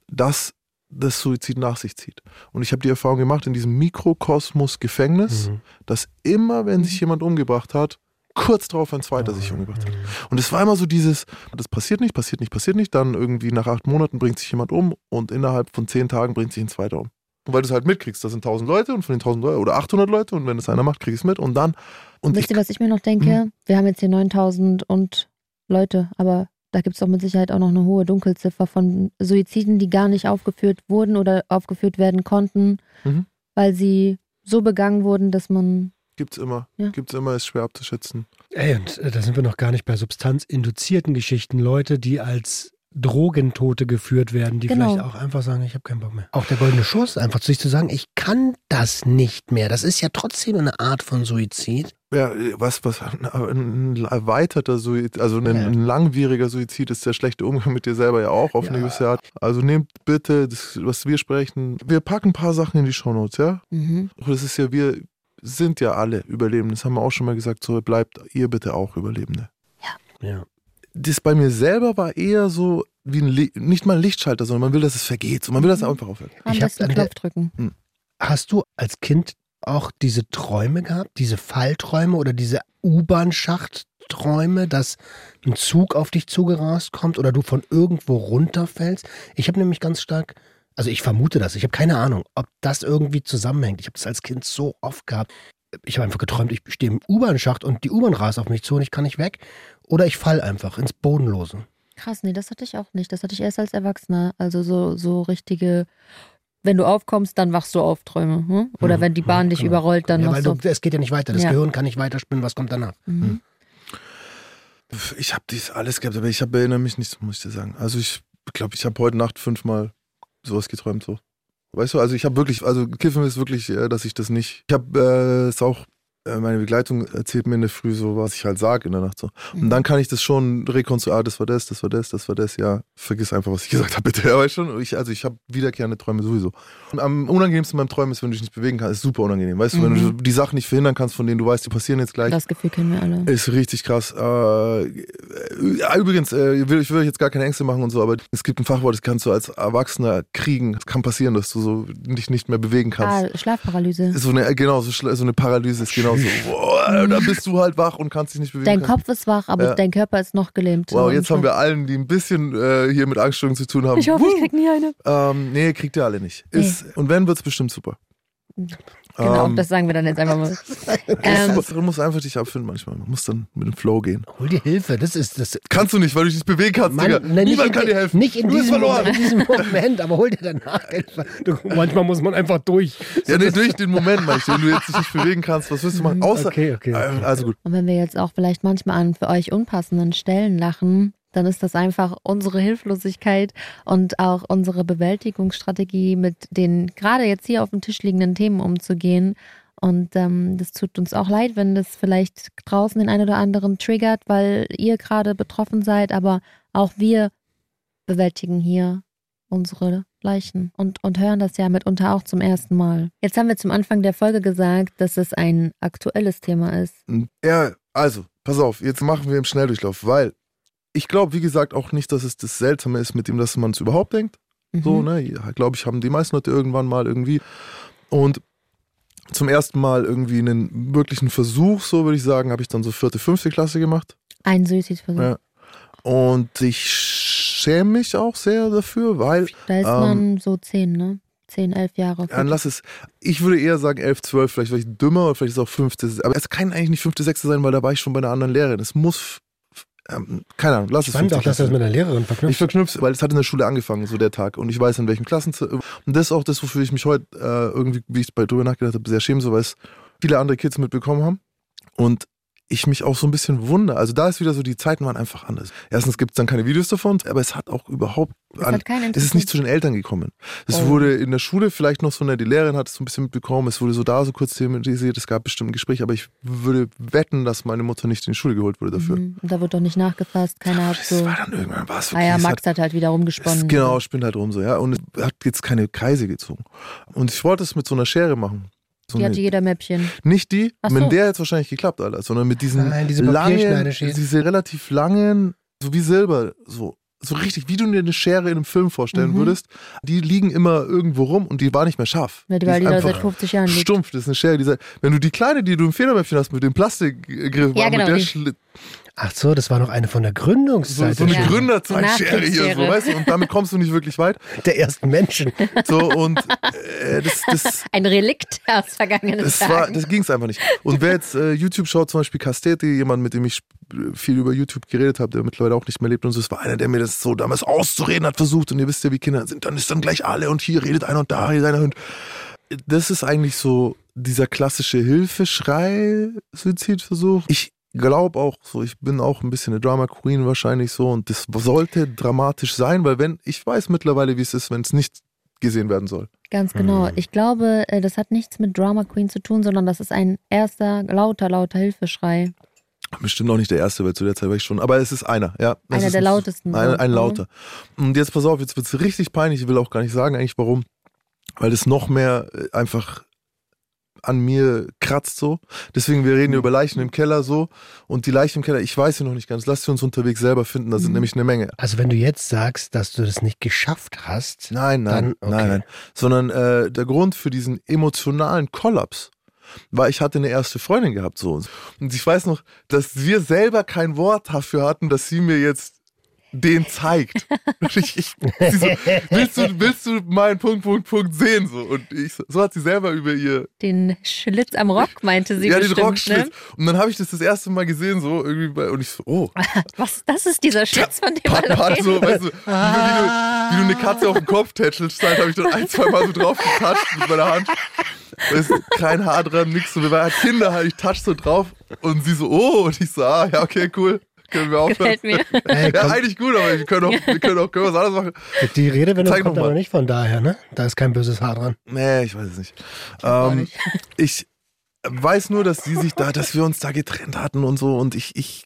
dass das Suizid nach sich zieht. Und ich habe die Erfahrung gemacht in diesem Mikrokosmos Gefängnis, Mhm. dass immer, wenn sich jemand umgebracht hat, kurz darauf ein zweiter sich umgebracht hat. Und es war immer so dieses, das passiert nicht, passiert nicht, passiert nicht. Dann irgendwie nach acht Monaten bringt sich jemand um und innerhalb von zehn Tagen bringt sich ein zweiter um. Und weil du es halt mitkriegst, das sind tausend Leute und von den tausend Leuten oder 800 Leute und wenn es einer macht, krieg ich es mit und dann. Und Wisst ich, ihr, was ich mir noch denke? Wir haben jetzt hier 9000 und Leute, aber da gibt es doch mit Sicherheit auch noch eine hohe Dunkelziffer von Suiziden, die gar nicht aufgeführt wurden oder aufgeführt werden konnten, Mhm. weil sie so begangen wurden, dass man gibt's immer, Ja. gibt's immer, ist schwer abzuschätzen. Ey, und äh, da sind wir noch gar nicht bei substanzinduzierten Geschichten. Leute, die als Drogentote geführt werden, die Genau. vielleicht auch einfach sagen, ich habe keinen Bock mehr. Auch der goldene Schuss, einfach zu sich zu sagen, ich kann das nicht mehr. Das ist ja trotzdem eine Art von Suizid. Ja, was, was, ein, ein erweiterter Suizid, also ein, Ja. ein langwieriger Suizid ist der schlechte Umgang mit dir selber ja auch auf eine Ja. gewisse Art. Also nehmt bitte, das, was wir sprechen, wir packen ein paar Sachen in die Shownotes, ja? Mhm. Das ist ja, wir sind ja alle Überlebende, das haben wir auch schon mal gesagt, so bleibt ihr bitte auch Überlebende. Ja. Das bei mir selber war eher so wie ein, Li nicht mal ein Lichtschalter, sondern man will, dass es vergeht. So, man will, dass es einfach aufhört. Ich hab besten an der- Knopf drücken. Hast du als Kind auch diese Träume gehabt, diese Fallträume oder diese U-Bahn-Schachtträume, dass ein Zug auf dich zugerast kommt oder du von irgendwo runterfällst? Ich habe nämlich ganz stark, also ich vermute das, ich habe keine Ahnung, ob das irgendwie zusammenhängt. Ich habe das als Kind so oft gehabt. Ich habe einfach geträumt, ich stehe im U-Bahn-Schacht und die U-Bahn rast auf mich zu und ich kann nicht weg. Oder ich fall einfach ins Bodenlose. Krass, nee, das hatte ich auch nicht. Das hatte ich erst als Erwachsener. Also so, so richtige, wenn du aufkommst, dann wachst du auf Träume. Hm? Oder Mhm, wenn die Bahn mhm, dich genau. überrollt, dann ja, weil du es geht ja nicht weiter. Das Ja. Gehirn kann nicht weiterspinnen, was kommt danach? Mhm. Ich habe dies alles gehabt, aber ich hab, erinnere mich nicht, muss ich dir sagen. Also ich glaube, ich habe heute Nacht fünfmal sowas geträumt so. Weißt du, also ich habe wirklich, also Kiffen ist wirklich, äh, dass ich das nicht. Ich habe äh, es auch, meine Begleitung erzählt mir in der Früh so, was ich halt sage in der Nacht so. Mhm. Und dann kann ich das schon rekonstruieren, ah, das war das, das war das, das war das, ja, vergiss einfach, was ich [LAUGHS] gesagt habe, bitte. Weißt schon, ich, also ich habe wiederkehrende Träume sowieso. Und am unangenehmsten beim Träumen ist, wenn du dich nicht bewegen kannst, ist super unangenehm. Weißt du, wenn du die Sachen nicht verhindern kannst, von denen du weißt, die passieren jetzt gleich. Das Gefühl kennen wir alle. Ist richtig krass. Äh, äh, übrigens, äh, ich will, ich will euch jetzt gar keine Ängste machen und so, aber es gibt ein Fachwort, das kannst du als Erwachsener kriegen. Es kann passieren, dass du so dich nicht mehr bewegen kannst. Ah, Schlafparalyse. So eine, genau, so, so eine Paralyse ist genauso. Boah, da bist du halt wach und kannst dich nicht bewegen. Dein kannst. Kopf ist wach, aber Ja. dein Körper ist noch gelähmt. Wow, So jetzt haben wir allen, die ein bisschen äh, hier mit Angststörungen zu tun haben. Ich hoffe, ich krieg nie eine. ähm, nee, kriegt ihr alle nicht. Ist, Und wenn, wird's bestimmt super. Genau, Ähm, das sagen wir dann jetzt einfach mal. [LAUGHS] ähm, du, du musst einfach dich abfinden manchmal. Man muss dann mit dem Flow gehen. Hol dir Hilfe, das ist das. Kannst du nicht, weil du dich nicht bewegen kannst, Mann, Digga. nein, Niemand in, kann dir helfen. Nicht in du bist diesem, verloren. in diesem Moment, aber hol dir danach Hilfe. Du, manchmal muss man einfach durch. Ja, nee, durch den Moment, meinst du, wenn du jetzt dich nicht bewegen kannst, was willst du machen? Außer. Okay, okay, okay. Also gut. Und wenn wir jetzt auch vielleicht manchmal an für euch unpassenden Stellen lachen, dann ist das einfach unsere Hilflosigkeit und auch unsere Bewältigungsstrategie, mit den gerade jetzt hier auf dem Tisch liegenden Themen umzugehen. Und ähm, das tut uns auch leid, wenn das vielleicht draußen den einen oder anderen triggert, weil ihr gerade betroffen seid, aber auch wir bewältigen hier unsere Leichen und, und hören das ja mitunter auch zum ersten Mal. Jetzt haben wir zum Anfang der Folge gesagt, dass es ein aktuelles Thema ist. Ja, also, pass auf, jetzt machen wir im Schnelldurchlauf, weil ich glaube, wie gesagt, auch nicht, dass es das Seltsame ist, mit dem, dass man es überhaupt denkt. So, Mhm. ne? Ja, glaube ich, haben die meisten Leute irgendwann mal irgendwie. Und zum ersten Mal irgendwie einen wirklichen Versuch, so würde ich sagen, habe ich dann so vierte, fünfte Klasse gemacht. Ein Suizidversuch. Ja. Und ich schäme mich auch sehr dafür, weil Da ist Ähm, man so zehn, ne? Zehn, elf Jahre. Dann lass es, ich würde eher sagen 11, 12, vielleicht war ich dümmer oder vielleicht ist es auch fünfte, aber es kann eigentlich nicht fünfte, sechste sein, weil da war ich schon bei einer anderen Lehrerin. Es muss, ähm, keine Ahnung, lass es Spannend fünfte auch, dass du das mit einer Lehrerin Ich verknüpft. verknüpfe, weil es hat in der Schule angefangen, so der Tag. Und ich weiß, in welchen Klassen. Und das ist auch das, wofür ich mich heute äh, irgendwie, wie ich bei drüber nachgedacht habe, sehr schäme, so weil es viele andere Kids mitbekommen haben. Und ich mich auch so ein bisschen wundere. Also da ist wieder so, die Zeiten waren einfach anders. Erstens gibt es dann keine Videos davon, aber es hat auch überhaupt. Es an, es ist nicht zu den Eltern gekommen. Es Oh. wurde in der Schule vielleicht noch so, ne, die Lehrerin hat es so ein bisschen mitbekommen, es wurde so da so kurz thematisiert, es gab bestimmt ein Gespräch, aber ich würde wetten, dass meine Mutter nicht in die Schule geholt wurde dafür. Mhm. Und da wird doch nicht nachgefasst. Keiner hat Das so. war dann irgendwann was. ah ja, es hat Max hat halt wieder rumgesponnen. es, genau, spinnt halt rum so, ja. Und es hat jetzt keine Kreise gezogen. Und ich wollte es mit so einer Schere machen. So Die eine, hatte jeder Mäppchen. nicht die, Ach mit so. der jetzt wahrscheinlich geklappt, Alter, sondern mit diesen Nein, diese langen, diese relativ langen, so wie Silber, so. So richtig, wie du dir eine Schere in einem Film vorstellen Mhm. würdest, die liegen immer irgendwo rum und die war nicht mehr scharf. Weil Die die ist da seit 50 Jahren liegt. stumpf, das ist eine Schere, die, sagt- wenn du die kleine, die du im Federmäppchen hast, mit dem Plastikgriff, Ja, mit genau, der die. Ach so, das war noch eine von der so, Gründungszeit so eine Ja. Gründerzeitschere hier, so, weißt du, und damit kommst du nicht wirklich weit. der ersten Menschen. So, und äh, das, das, [LAUGHS] Ein Relikt aus vergangenen das, war, das ging es einfach nicht. Und wer jetzt äh, YouTube schaut, zum Beispiel Casteti, jemand, mit dem ich viel über YouTube geredet habe, der mittlerweile auch nicht mehr lebt und so, das war einer, der mir das so damals auszureden hat versucht. Und ihr wisst ja, wie Kinder sind, dann ist dann gleich alle und hier redet einer und da redet einer. Und das ist eigentlich so dieser klassische Hilfeschrei-Suizidversuch. Ich glaube auch so, ich bin auch ein bisschen eine Drama Queen wahrscheinlich so und das sollte dramatisch sein, weil wenn, ich weiß mittlerweile, wie es ist, wenn es nicht gesehen werden soll. Ganz genau. Mhm. Ich glaube, äh, das hat nichts mit Drama Queen zu tun, sondern das ist ein erster lauter, lauter Hilfeschrei. Bestimmt auch nicht der erste, weil zu der Zeit war ich schon, aber es ist einer, ja. Einer ist der ein- lautesten. Ein, ein Mhm. lauter. Und jetzt pass auf, jetzt wird es richtig peinlich. Ich will auch gar nicht sagen eigentlich warum. Weil es noch mehr äh, einfach an mir kratzt so. Deswegen, wir Mhm. reden über Leichen im Keller so. Und die Leichen im Keller, ich weiß sie noch nicht ganz. Lass sie uns unterwegs selber finden. Da sind Mhm. nämlich eine Menge. Also wenn du jetzt sagst, dass du das nicht geschafft hast, Nein, nein, Dann, okay. nein, nein. Sondern äh, der Grund für diesen emotionalen Kollaps war, ich hatte eine erste Freundin gehabt so. Und ich weiß noch, dass wir selber kein Wort dafür hatten, dass sie mir jetzt den zeigt. [LAUGHS] Ich, ich, so, willst, du, willst du meinen Punkt, Punkt, Punkt sehen? So. Und ich, so- hat sie selber über ihr Den Schlitz am Rock meinte sie ja, den bestimmt. Rockschlitz. Ne? Und dann habe ich das das erste Mal gesehen, so irgendwie bei, und ich so, oh, [LAUGHS] Was, das ist dieser Schlitz, von dem Pat, reden. so, weißt du, wie, du- wie, du, wie du eine Katze auf den Kopf tätschelst, halt, habe ich dann ein, zwei Mal so drauf getatscht mit meiner Hand. Du, kein Haar dran, nix so. Wir waren Kinder, halt, ich touch so drauf und sie so, oh, und ich so, ah, ja, okay, cool. Können wir aufhören. Gefällt mir. [LAUGHS] Ey, Ja, eigentlich gut, aber wir können auch, wir können auch können was anderes machen. die Redewendung Zeig kommt aber nicht von daher, ne? Da ist kein böses Haar dran. Nee, ich weiß es nicht. auch Ähm, nicht. [LAUGHS] ich weiß nur, dass sie sich da, dass wir uns da getrennt hatten und so und ich, ich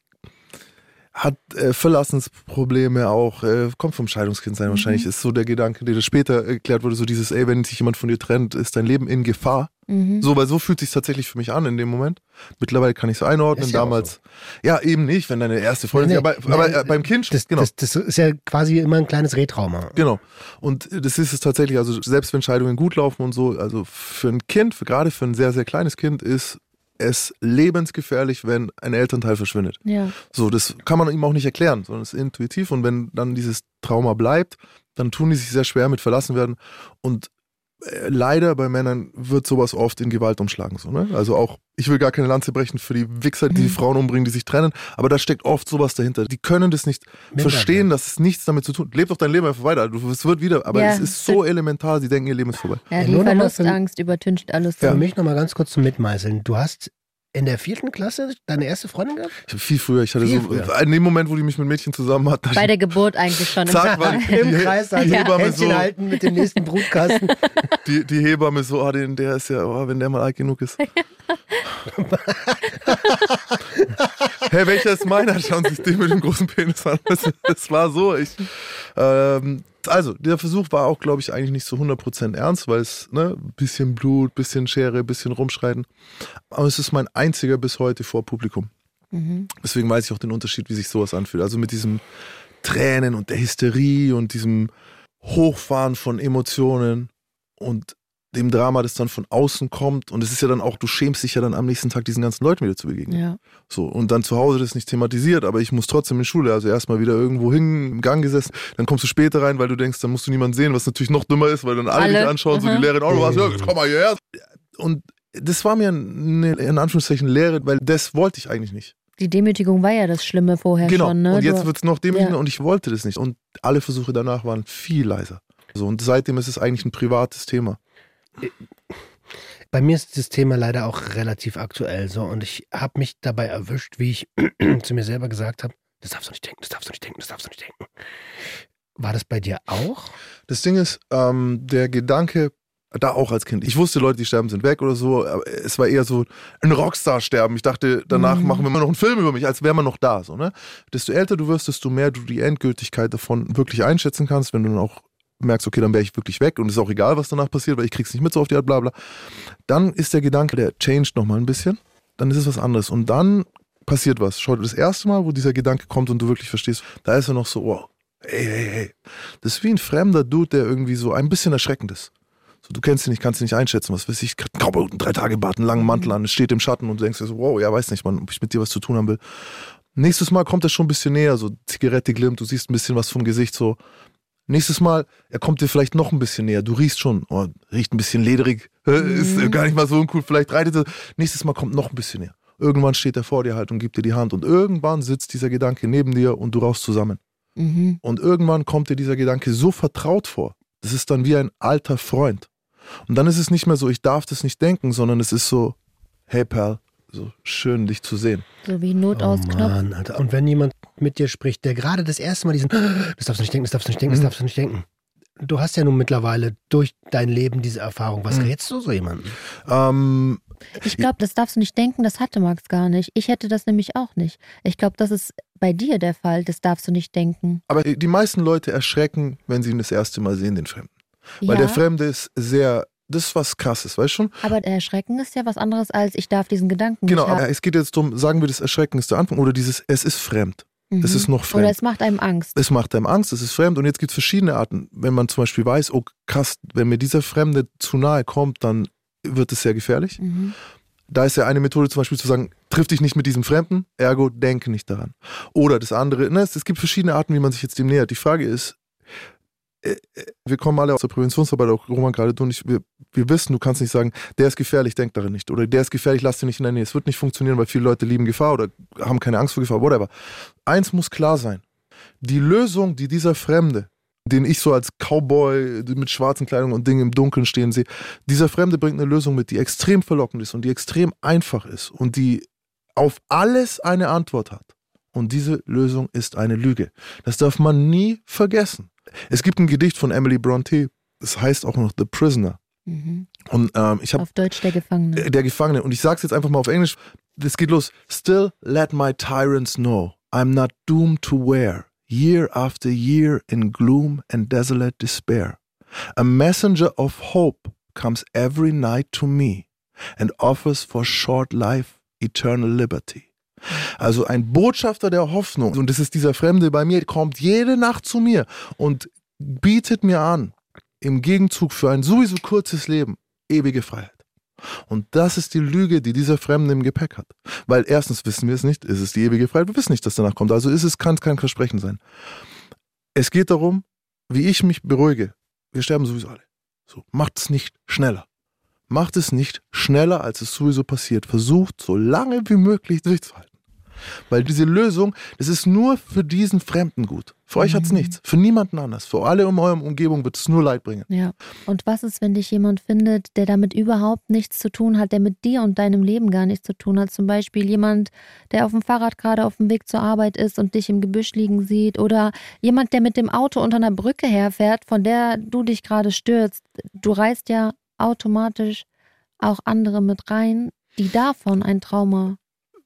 hat äh, Verlassensprobleme auch, äh, kommt vom Scheidungskind sein wahrscheinlich, ist so der Gedanke, der später erklärt wurde, so dieses, ey, wenn sich jemand von dir trennt, ist dein Leben in Gefahr. Mhm. So, weil so fühlt sich tatsächlich für mich an in dem Moment. Mittlerweile kann ich es einordnen, ja damals. Ja, eben nicht, wenn deine erste Freundin, Nee, aber, nee, aber nee, äh, beim Kind, Das, genau. das, das ist ja quasi immer ein kleines Retrauma. Genau. Und das ist es tatsächlich, also selbst wenn Scheidungen gut laufen und so, also für ein Kind, für, gerade für ein sehr, sehr kleines Kind ist es lebensgefährlich, wenn ein Elternteil verschwindet. Ja. So, das kann man ihm auch nicht erklären, sondern es ist intuitiv. Und wenn dann dieses Trauma bleibt, dann tun die sich sehr schwer mit verlassen werden. Und leider bei Männern wird sowas oft in Gewalt umschlagen. So, ne? Also auch, ich will gar keine Lanze brechen für die Wichser, die, die Mhm. Frauen umbringen, die sich trennen, aber da steckt oft sowas dahinter. Die können das nicht Minder, verstehen, ja. dass es nichts damit zu tun hat. Leb doch dein Leben einfach weiter. Es wird wieder, aber Ja, es ist so elementar, sie denken, ihr Leben ist vorbei. Ja, die Verlustangst übertüncht alles. Für mich nochmal ganz kurz zum Mitmeißeln. Du hast in der vierten Klasse deine erste Freundin gehabt? Ich viel früher, ich hatte Viel so, früher. in dem Moment, wo die mich mit Mädchen zusammen hat, Bei der Geburt eigentlich schon. Zack, war [LAUGHS] die, Im die, Kreis die, also Hebamme Händchen so, halten mit dem nächsten Brutkasten. [LAUGHS] die, die Hebamme so, ah, den, der ist ja, oh, wenn der mal alt genug ist. [LAUGHS] [LAUGHS] hey, welcher ist meiner? Schauen Sie sich den mit dem großen Penis an. Das, das war so. Ich, ähm, also, der Versuch war auch, glaube ich, eigentlich nicht zu 100% ernst, weil es, ne, bisschen Blut, bisschen Schere, bisschen Rumschreiten. Aber es ist mein einziger bis heute vor Publikum. Mhm. Deswegen weiß ich auch den Unterschied, wie sich sowas anfühlt. Also mit diesem Tränen und der Hysterie und diesem Hochfahren von Emotionen und dem Drama, das dann von außen kommt. Und es ist ja dann auch, du schämst dich ja dann am nächsten Tag diesen ganzen Leuten wieder zu begegnen. Ja. So, und dann zu Hause das nicht thematisiert, aber ich muss trotzdem in Schule, also erstmal wieder irgendwo hin, im Gang gesessen, dann kommst du später rein, weil du denkst, dann musst du niemanden sehen, was natürlich noch dümmer ist, weil dann alle, Alle, dich anschauen, so mhm. die Lehrerin, oh, du warst, ja, komm mal hierher. Und das war mir eine, in Anführungszeichen Lehre, weil das wollte ich eigentlich nicht. Die Demütigung war ja das Schlimme vorher genau. schon. Ne? Und jetzt wird es noch demütigender Ja. und ich wollte das nicht. Und alle Versuche danach waren viel leiser. So, und seitdem ist es eigentlich ein privates Thema. Bei mir ist das Thema leider auch relativ aktuell so und ich habe mich dabei erwischt, wie ich [CLEARS THROAT] zu mir selber gesagt habe, das darfst du nicht denken, das darfst du nicht denken, das darfst du nicht denken. War das bei dir auch? Das Ding ist, ähm, der Gedanke, da auch als Kind, ich wusste, Leute, die sterben, sind weg oder so, aber es war eher so ein Rockstar sterben. Ich dachte, danach Mhm. machen wir mal noch einen Film über mich, als wäre man noch da. So, ne? Desto älter du wirst, desto mehr du die Endgültigkeit davon wirklich einschätzen kannst, wenn du dann auch merkst, okay, dann wäre ich wirklich weg und ist auch egal, was danach passiert, weil ich krieg's nicht mit so auf die Art, bla bla. Dann ist der Gedanke, der changed nochmal ein bisschen, dann ist es was anderes. Und dann passiert was. Schau, das erste Mal, wo dieser Gedanke kommt und du wirklich verstehst, da ist er noch so, wow, hey, hey, hey. Das ist wie ein fremder Dude, der irgendwie so ein bisschen erschreckend ist. So, du kennst ihn nicht, kannst ihn nicht einschätzen, was weiß ich, Cowboy, drei Tage Bart, einen langen Mantel an, steht im Schatten und du denkst dir so, wow, ja, weiß nicht, Mann, ob ich mit dir was zu tun haben will. Nächstes Mal kommt er schon ein bisschen näher, so Zigarette glimmt, du siehst ein bisschen was vom Gesicht, so. Nächstes Mal, er kommt dir vielleicht noch ein bisschen näher, du riechst schon, oh, riecht ein bisschen lederig, ist äh, gar nicht mal so uncool, vielleicht reitet er. Nächstes Mal kommt noch ein bisschen näher. Irgendwann steht er vor dir halt und gibt dir die Hand und irgendwann sitzt dieser Gedanke neben dir und du rauchst zusammen. Mhm. Und irgendwann kommt dir dieser Gedanke so vertraut vor. Das ist dann wie ein alter Freund. Und dann ist es nicht mehr so, ich darf das nicht denken, sondern es ist so, hey Perl, so schön, dich zu sehen. So wie Notausknopf. Oh Mann, Alter. Und wenn jemand mit dir spricht, der gerade das erste Mal diesen, das darfst du nicht denken, das darfst du nicht denken, das Mhm. darfst du nicht denken. Du hast ja nun mittlerweile durch dein Leben diese Erfahrung. Was Mhm. rätst du so jemandem? Ähm, Ich glaube, das darfst du nicht denken, das hatte Max gar nicht. Ich hätte das nämlich auch nicht. Ich glaube, das ist bei dir der Fall, das darfst du nicht denken. aber die meisten Leute erschrecken, wenn sie ihn das erste Mal sehen, den Fremden. Weil ja, der Fremde ist sehr, das ist was krasses, weißt du schon? aber Erschrecken ist ja was anderes als ich darf diesen Gedanken Genau, nicht aber haben. es geht jetzt darum, sagen wir, das Erschrecken ist der Anfang oder dieses, es ist fremd. Es Mhm. ist noch Oder fremd. es macht einem Angst. Es macht einem Angst, es ist fremd und jetzt gibt es verschiedene Arten. Wenn man zum Beispiel weiß, oh krass, wenn mir dieser Fremde zu nahe kommt, dann wird es sehr gefährlich. Mhm. Da ist ja eine Methode zum Beispiel zu sagen, triff dich nicht mit diesem Fremden, ergo denke nicht daran. Oder das andere, ne, es, es gibt verschiedene Arten, wie man sich jetzt dem nähert. Die Frage ist, wir kommen alle aus der Präventionsarbeit, auch Roman gerade du und ich, wir, wir wissen, du kannst nicht sagen, der ist gefährlich, denk daran nicht. Oder der ist gefährlich, lass den nicht in der Nähe. Es wird nicht funktionieren, weil viele Leute lieben Gefahr oder haben keine Angst vor Gefahr, whatever. Eins muss klar sein. Die Lösung, die dieser Fremde, den ich so als Cowboy mit schwarzen Kleidung und Dingen im Dunkeln stehen sehe, dieser Fremde bringt eine Lösung mit, die extrem verlockend ist und die extrem einfach ist und die auf alles eine Antwort hat. Und diese Lösung ist eine Lüge. Das darf man nie vergessen. Es gibt ein Gedicht von Emily Bronte, das heißt auch noch The Prisoner. Mhm. Und ähm, ich habe Auf Deutsch der Gefangene. äh, der Gefangene. Und ich sag's jetzt einfach mal auf Englisch. Das geht los. Still let my tyrants know I'm not doomed to wear year after year in gloom and desolate despair. A messenger of hope comes every night to me and offers for short life eternal liberty. Also ein Botschafter der Hoffnung, und das ist dieser Fremde bei mir, kommt jede Nacht zu mir und bietet mir an, im Gegenzug für ein sowieso kurzes Leben, ewige Freiheit. Und das ist die Lüge, die dieser Fremde im Gepäck hat. Weil erstens wissen wir es nicht, ist es die ewige Freiheit, wir wissen nicht, dass danach kommt. Also ist es, kann es kein Versprechen sein. Es geht darum, wie ich mich beruhige. Wir sterben sowieso alle. So, macht es nicht schneller. Macht es nicht schneller, als es sowieso passiert. Versucht, so lange wie möglich durchzuhalten. Weil diese Lösung, das ist nur für diesen Fremden gut. Für euch Mhm. nichts. Für niemanden anders. Für alle in eurer Umgebung wird es nur Leid bringen. Ja. Und was ist, wenn dich jemand findet, der damit überhaupt nichts zu tun hat, der mit dir und deinem Leben gar nichts zu tun hat? Zum Beispiel jemand, der auf dem Fahrrad gerade auf dem Weg zur Arbeit ist und dich im Gebüsch liegen sieht. Oder jemand, der mit dem Auto unter einer Brücke herfährt, von der du dich gerade stürzt. Du reißt ja automatisch auch andere mit rein, die davon ein Trauma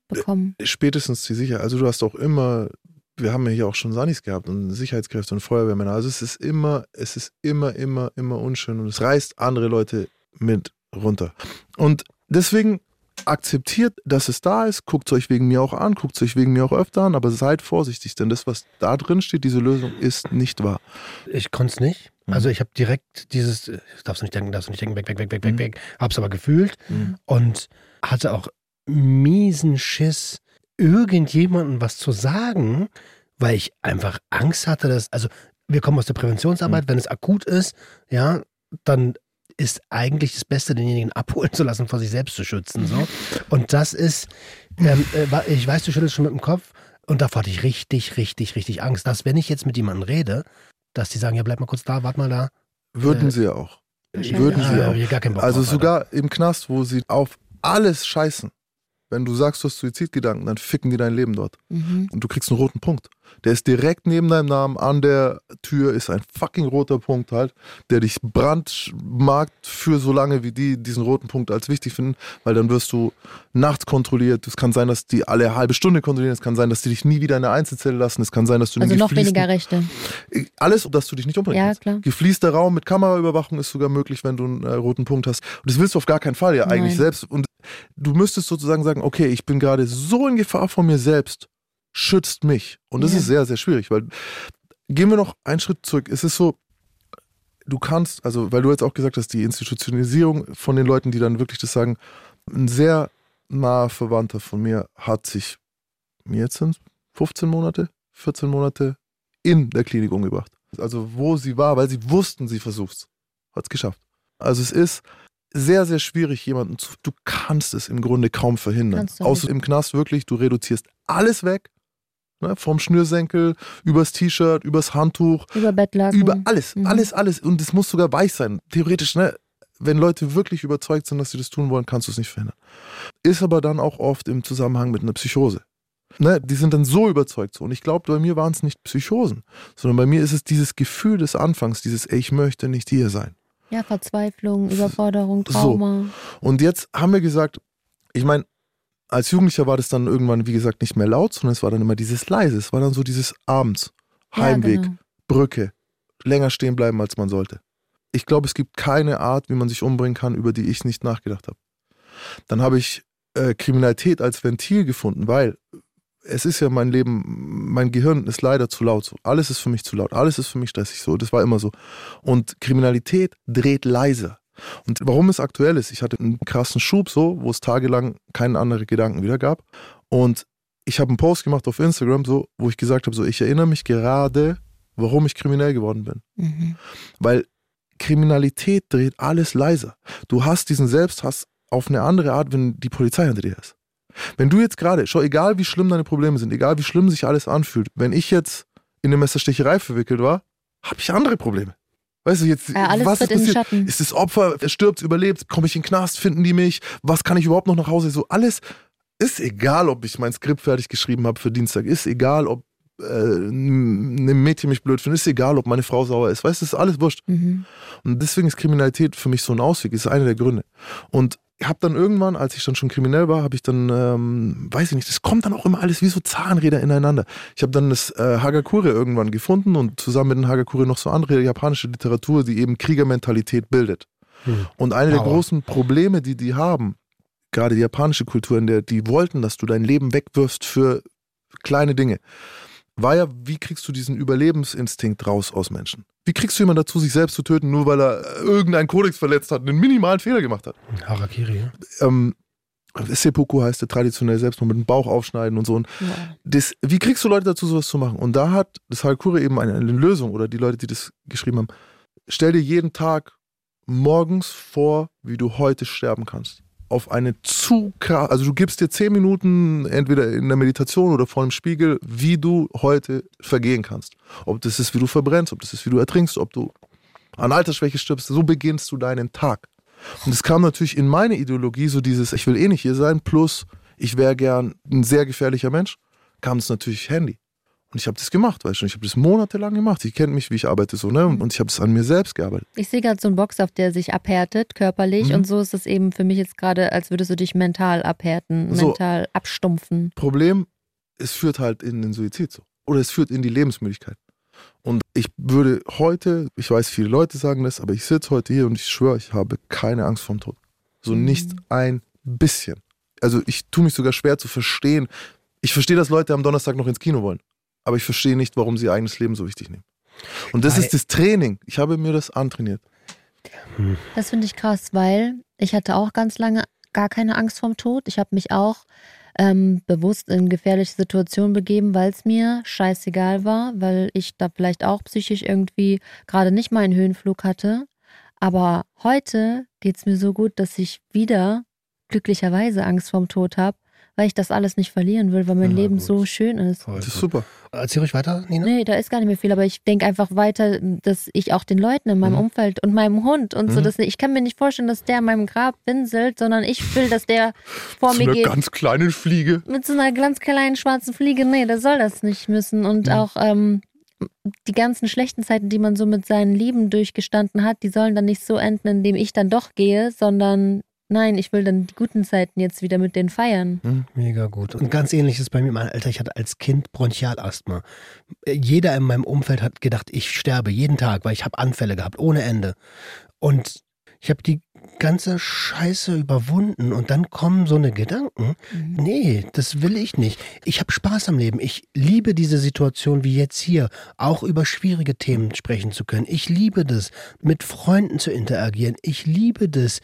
bekommen. spätestens die Sicherheit. Also du hast auch immer, wir haben ja hier auch schon Sanis gehabt und Sicherheitskräfte und Feuerwehrmänner. Also es ist immer, es ist immer, immer, immer unschön und es reißt andere Leute mit runter. Und deswegen akzeptiert, dass es da ist, guckt es euch wegen mir auch an, guckt es euch wegen mir auch öfter an, aber seid vorsichtig, denn das, was da drin steht, diese Lösung ist nicht wahr. Ich konnte es nicht. Mhm. Also ich habe direkt dieses, äh, darfst du nicht denken, darfst du nicht denken, weg, weg, weg, weg, weg, Mhm. weg. Hab's aber gefühlt und hatte auch miesen Schiss, irgendjemandem was zu sagen, weil ich einfach Angst hatte, dass, also wir kommen aus der Präventionsarbeit, Mhm. wenn es akut ist, ja, dann ist eigentlich das Beste, denjenigen abholen zu lassen, vor sich selbst zu schützen. So. [LAUGHS] Und das ist, ähm, äh, ich weiß, du schüttelst schon mit dem Kopf und davor hatte ich richtig, richtig, richtig Angst, dass wenn ich jetzt mit jemandem rede, dass die sagen, ja, bleib mal kurz da, warte mal da. Würden Äh, sie ja auch. Ja, Würden ja. sie hab auch. Also drauf, sogar im Knast, wo sie auf alles scheißen. Wenn du sagst, du hast Suizidgedanken, dann ficken die dein Leben dort. Mhm. und du kriegst einen roten Punkt. Der ist direkt neben deinem Namen an der Tür, ist ein fucking roter Punkt halt, der dich brandmarkt für so lange, wie die diesen roten Punkt als wichtig finden, weil dann wirst du nachts kontrolliert. Es kann sein, dass die alle halbe Stunde kontrollieren. Es kann sein, dass die dich nie wieder in eine Einzelzelle lassen. Es kann sein, dass du Also noch weniger Rechte. alles, dass du dich nicht umbringen Ja, kannst. klar. Gefließter Raum mit Kameraüberwachung ist sogar möglich, wenn du einen äh, roten Punkt hast. Und das willst du auf gar keinen Fall ja eigentlich Nein. selbst. Und du müsstest sozusagen sagen, okay, ich bin gerade so in Gefahr von mir selbst, schützt mich. Und das Ja. ist sehr, sehr schwierig, weil gehen wir noch einen Schritt zurück. Es ist so, du kannst, also weil du jetzt auch gesagt hast, die Institutionalisierung von den Leuten, die dann wirklich das sagen, ein sehr naher Verwandter von mir hat sich, mir jetzt sind 15 Monate, 14 Monate in der Klinik umgebracht. Also wo sie war, weil sie wussten, sie versucht's. Hat's geschafft. Also es ist sehr, sehr schwierig, jemanden zu. Du kannst es im Grunde kaum verhindern. Außer nicht. im Knast wirklich, du reduzierst alles weg. Ne, vom Schnürsenkel, übers T-Shirt, übers Handtuch, Über Bettlaken. über alles, Mhm. alles, alles. Und es muss sogar weich sein. Theoretisch, ne? wenn Leute wirklich überzeugt sind, dass sie das tun wollen, kannst du es nicht verhindern. Ist aber dann auch oft im Zusammenhang mit einer Psychose. Ne, die sind dann so überzeugt so. Und ich glaube, bei mir waren es nicht Psychosen, sondern bei mir ist es dieses Gefühl des Anfangs, dieses, ey, ich möchte nicht hier sein. Ja, Verzweiflung, Überforderung, Trauma. So. Und jetzt haben wir gesagt, ich meine, als Jugendlicher war das dann irgendwann, wie gesagt, nicht mehr laut, sondern es war dann immer dieses leise. Es war dann so dieses abends, Heimweg, ja, genau. Brücke, länger stehen bleiben, als man sollte. Ich glaube, es gibt keine Art, wie man sich umbringen kann, über die ich nicht nachgedacht habe. Dann habe ich äh, Kriminalität als Ventil gefunden, weil es ist ja mein Leben, mein Gehirn ist leider zu laut so. Alles ist für mich zu laut, alles ist für mich stressig so. Das war immer so. Und Kriminalität dreht leiser. Und warum es aktuell ist, ich hatte einen krassen Schub so, wo es tagelang keine anderen Gedanken wieder gab. Und ich habe einen Post gemacht auf Instagram, so, wo ich gesagt habe, so, ich erinnere mich gerade, warum ich kriminell geworden bin. Mhm. Weil Kriminalität dreht alles leiser. Du hast diesen Selbsthass auf eine andere Art, wenn die Polizei hinter dir ist. Wenn du jetzt gerade, schau, egal wie schlimm deine Probleme sind, egal wie schlimm sich alles anfühlt, wenn ich jetzt in eine Messerstecherei verwickelt war, habe ich andere Probleme. Weißt du, jetzt, ja, alles was ist passiert? Schatten. Ist das Opfer, er stirbt, überlebt, komme ich in den Knast, finden die mich, was kann ich überhaupt noch nach Hause? So alles ist egal, ob ich mein Skript fertig geschrieben habe für Dienstag, ist egal, ob äh, ein Mädchen mich blöd findet, ist egal, ob meine Frau sauer ist, weißt du, ist alles wurscht. Mhm. Und deswegen ist Kriminalität für mich so ein Ausweg, ist einer der Gründe. Und habe dann irgendwann, als ich dann schon kriminell war, habe ich dann, ähm, weiß ich nicht, das kommt dann auch immer alles wie so Zahnräder ineinander. Ich habe dann das äh, Hagakure irgendwann gefunden und zusammen mit dem Hagakure noch so andere japanische Literatur, die eben Kriegermentalität bildet. Hm. Und eine Power. der großen Probleme, die die haben, gerade die japanische Kultur, in der die wollten, dass du dein Leben wegwirfst für kleine Dinge war ja, wie kriegst du diesen Überlebensinstinkt raus aus Menschen? Wie kriegst du jemanden dazu, sich selbst zu töten, nur weil er irgendeinen Kodex verletzt hat, einen minimalen Fehler gemacht hat? Harakiri, ja. Ähm, Seppuku heißt der traditionell Selbstmord mit dem Bauch aufschneiden und so. Und ja. das, wie kriegst du Leute dazu, sowas zu machen? Und da hat das Harakuri eben eine, eine Lösung oder die Leute, die das geschrieben haben. Stell dir jeden Tag morgens vor, wie du heute sterben kannst auf eine zu krass, also du gibst dir zehn Minuten entweder in der Meditation oder vor dem Spiegel, wie du heute vergehen kannst. Ob das ist, wie du verbrennst, ob das ist, wie du ertrinkst, ob du an Altersschwäche stirbst, so beginnst du deinen Tag. Und es kam natürlich in meine Ideologie so dieses, ich will eh nicht hier sein, plus ich wäre gern ein sehr gefährlicher Mensch, kam es natürlich Handy. Und ich habe das gemacht, weißt du, ich habe das monatelang gemacht. Ich kenne mich, wie ich arbeite, so, ne? Und, und ich habe es an mir selbst gearbeitet. Ich sehe gerade so einen Box, auf der sich abhärtet, körperlich. Mhm. Und so ist es eben für mich jetzt gerade, als würdest du dich mental abhärten, so, mental abstumpfen. Problem, es führt halt in den Suizid so. Oder es führt in die Lebensmüdigkeit. Und ich würde heute, ich weiß, viele Leute sagen das, aber ich sitze heute hier und ich schwöre, ich habe keine Angst vorm Tod. So mhm. nicht ein bisschen. Also ich tue mich sogar schwer zu verstehen. Ich verstehe, dass Leute am Donnerstag noch ins Kino wollen aber ich verstehe nicht, warum sie ihr eigenes Leben so wichtig nehmen. Und das weil, ist das Training. Ich habe mir das antrainiert. Das finde ich krass, weil ich hatte auch ganz lange gar keine Angst vorm Tod. Ich habe mich auch ähm, bewusst in gefährliche Situationen begeben, weil es mir scheißegal war, weil ich da vielleicht auch psychisch irgendwie gerade nicht meinen Höhenflug hatte. Aber heute geht es mir so gut, dass ich wieder glücklicherweise Angst vorm Tod habe weil ich das alles nicht verlieren will, weil mein ja, Leben gut. so schön ist. Voll das ist super. Erzähl ruhig weiter, Nina. Nee, da ist gar nicht mehr viel, aber ich denke einfach weiter, dass ich auch den Leuten in meinem mhm. Umfeld und meinem Hund und mhm. so, dass ich kann mir nicht vorstellen, dass der in meinem Grab winselt, sondern ich will, dass der [LAUGHS] vor mir geht. Mit so einer ganz kleinen Fliege. Mit so einer ganz kleinen schwarzen Fliege. Nee, der soll das nicht müssen. Und mhm. auch ähm, die ganzen schlechten Zeiten, die man so mit seinen Lieben durchgestanden hat, die sollen dann nicht so enden, indem ich dann doch gehe, sondern Nein, ich will dann die guten Zeiten jetzt wieder mit denen feiern. Hm, mega gut. Und ganz ähnlich ist bei mir, mein Alter, ich hatte als Kind Bronchialasthma. Jeder in meinem Umfeld hat gedacht, ich sterbe jeden Tag, weil ich habe Anfälle gehabt, ohne Ende. Und ich habe die ganze Scheiße überwunden und dann kommen so eine Gedanken. Mhm. Nee, das will ich nicht. Ich habe Spaß am Leben. Ich liebe diese Situation wie jetzt hier, auch über schwierige Themen sprechen zu können. Ich liebe das, mit Freunden zu interagieren. Ich liebe das,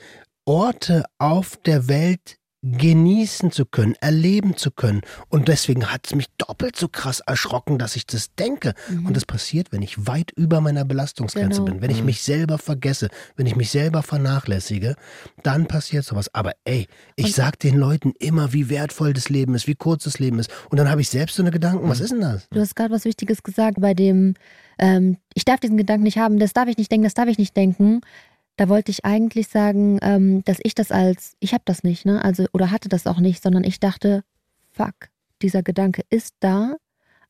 Orte auf der Welt genießen zu können, erleben zu können. Und deswegen hat es mich doppelt so krass erschrocken, dass ich das denke. Mhm. Und das passiert, wenn ich weit über meiner Belastungsgrenze genau. bin, wenn ich mhm. mich selber vergesse, wenn ich mich selber vernachlässige, dann passiert sowas. Aber ey, ich und sag den Leuten immer, wie wertvoll das Leben ist, wie kurz das Leben ist. Und dann habe ich selbst so eine Gedanken, was mhm. ist denn das? Du hast gerade was Wichtiges gesagt bei dem, ähm, ich darf diesen Gedanken nicht haben, das darf ich nicht denken, das darf ich nicht denken Da wollte ich eigentlich sagen, ähm, dass ich das als, ich habe das nicht, ne? Also, oder hatte das auch nicht, sondern ich dachte, fuck, dieser Gedanke ist da,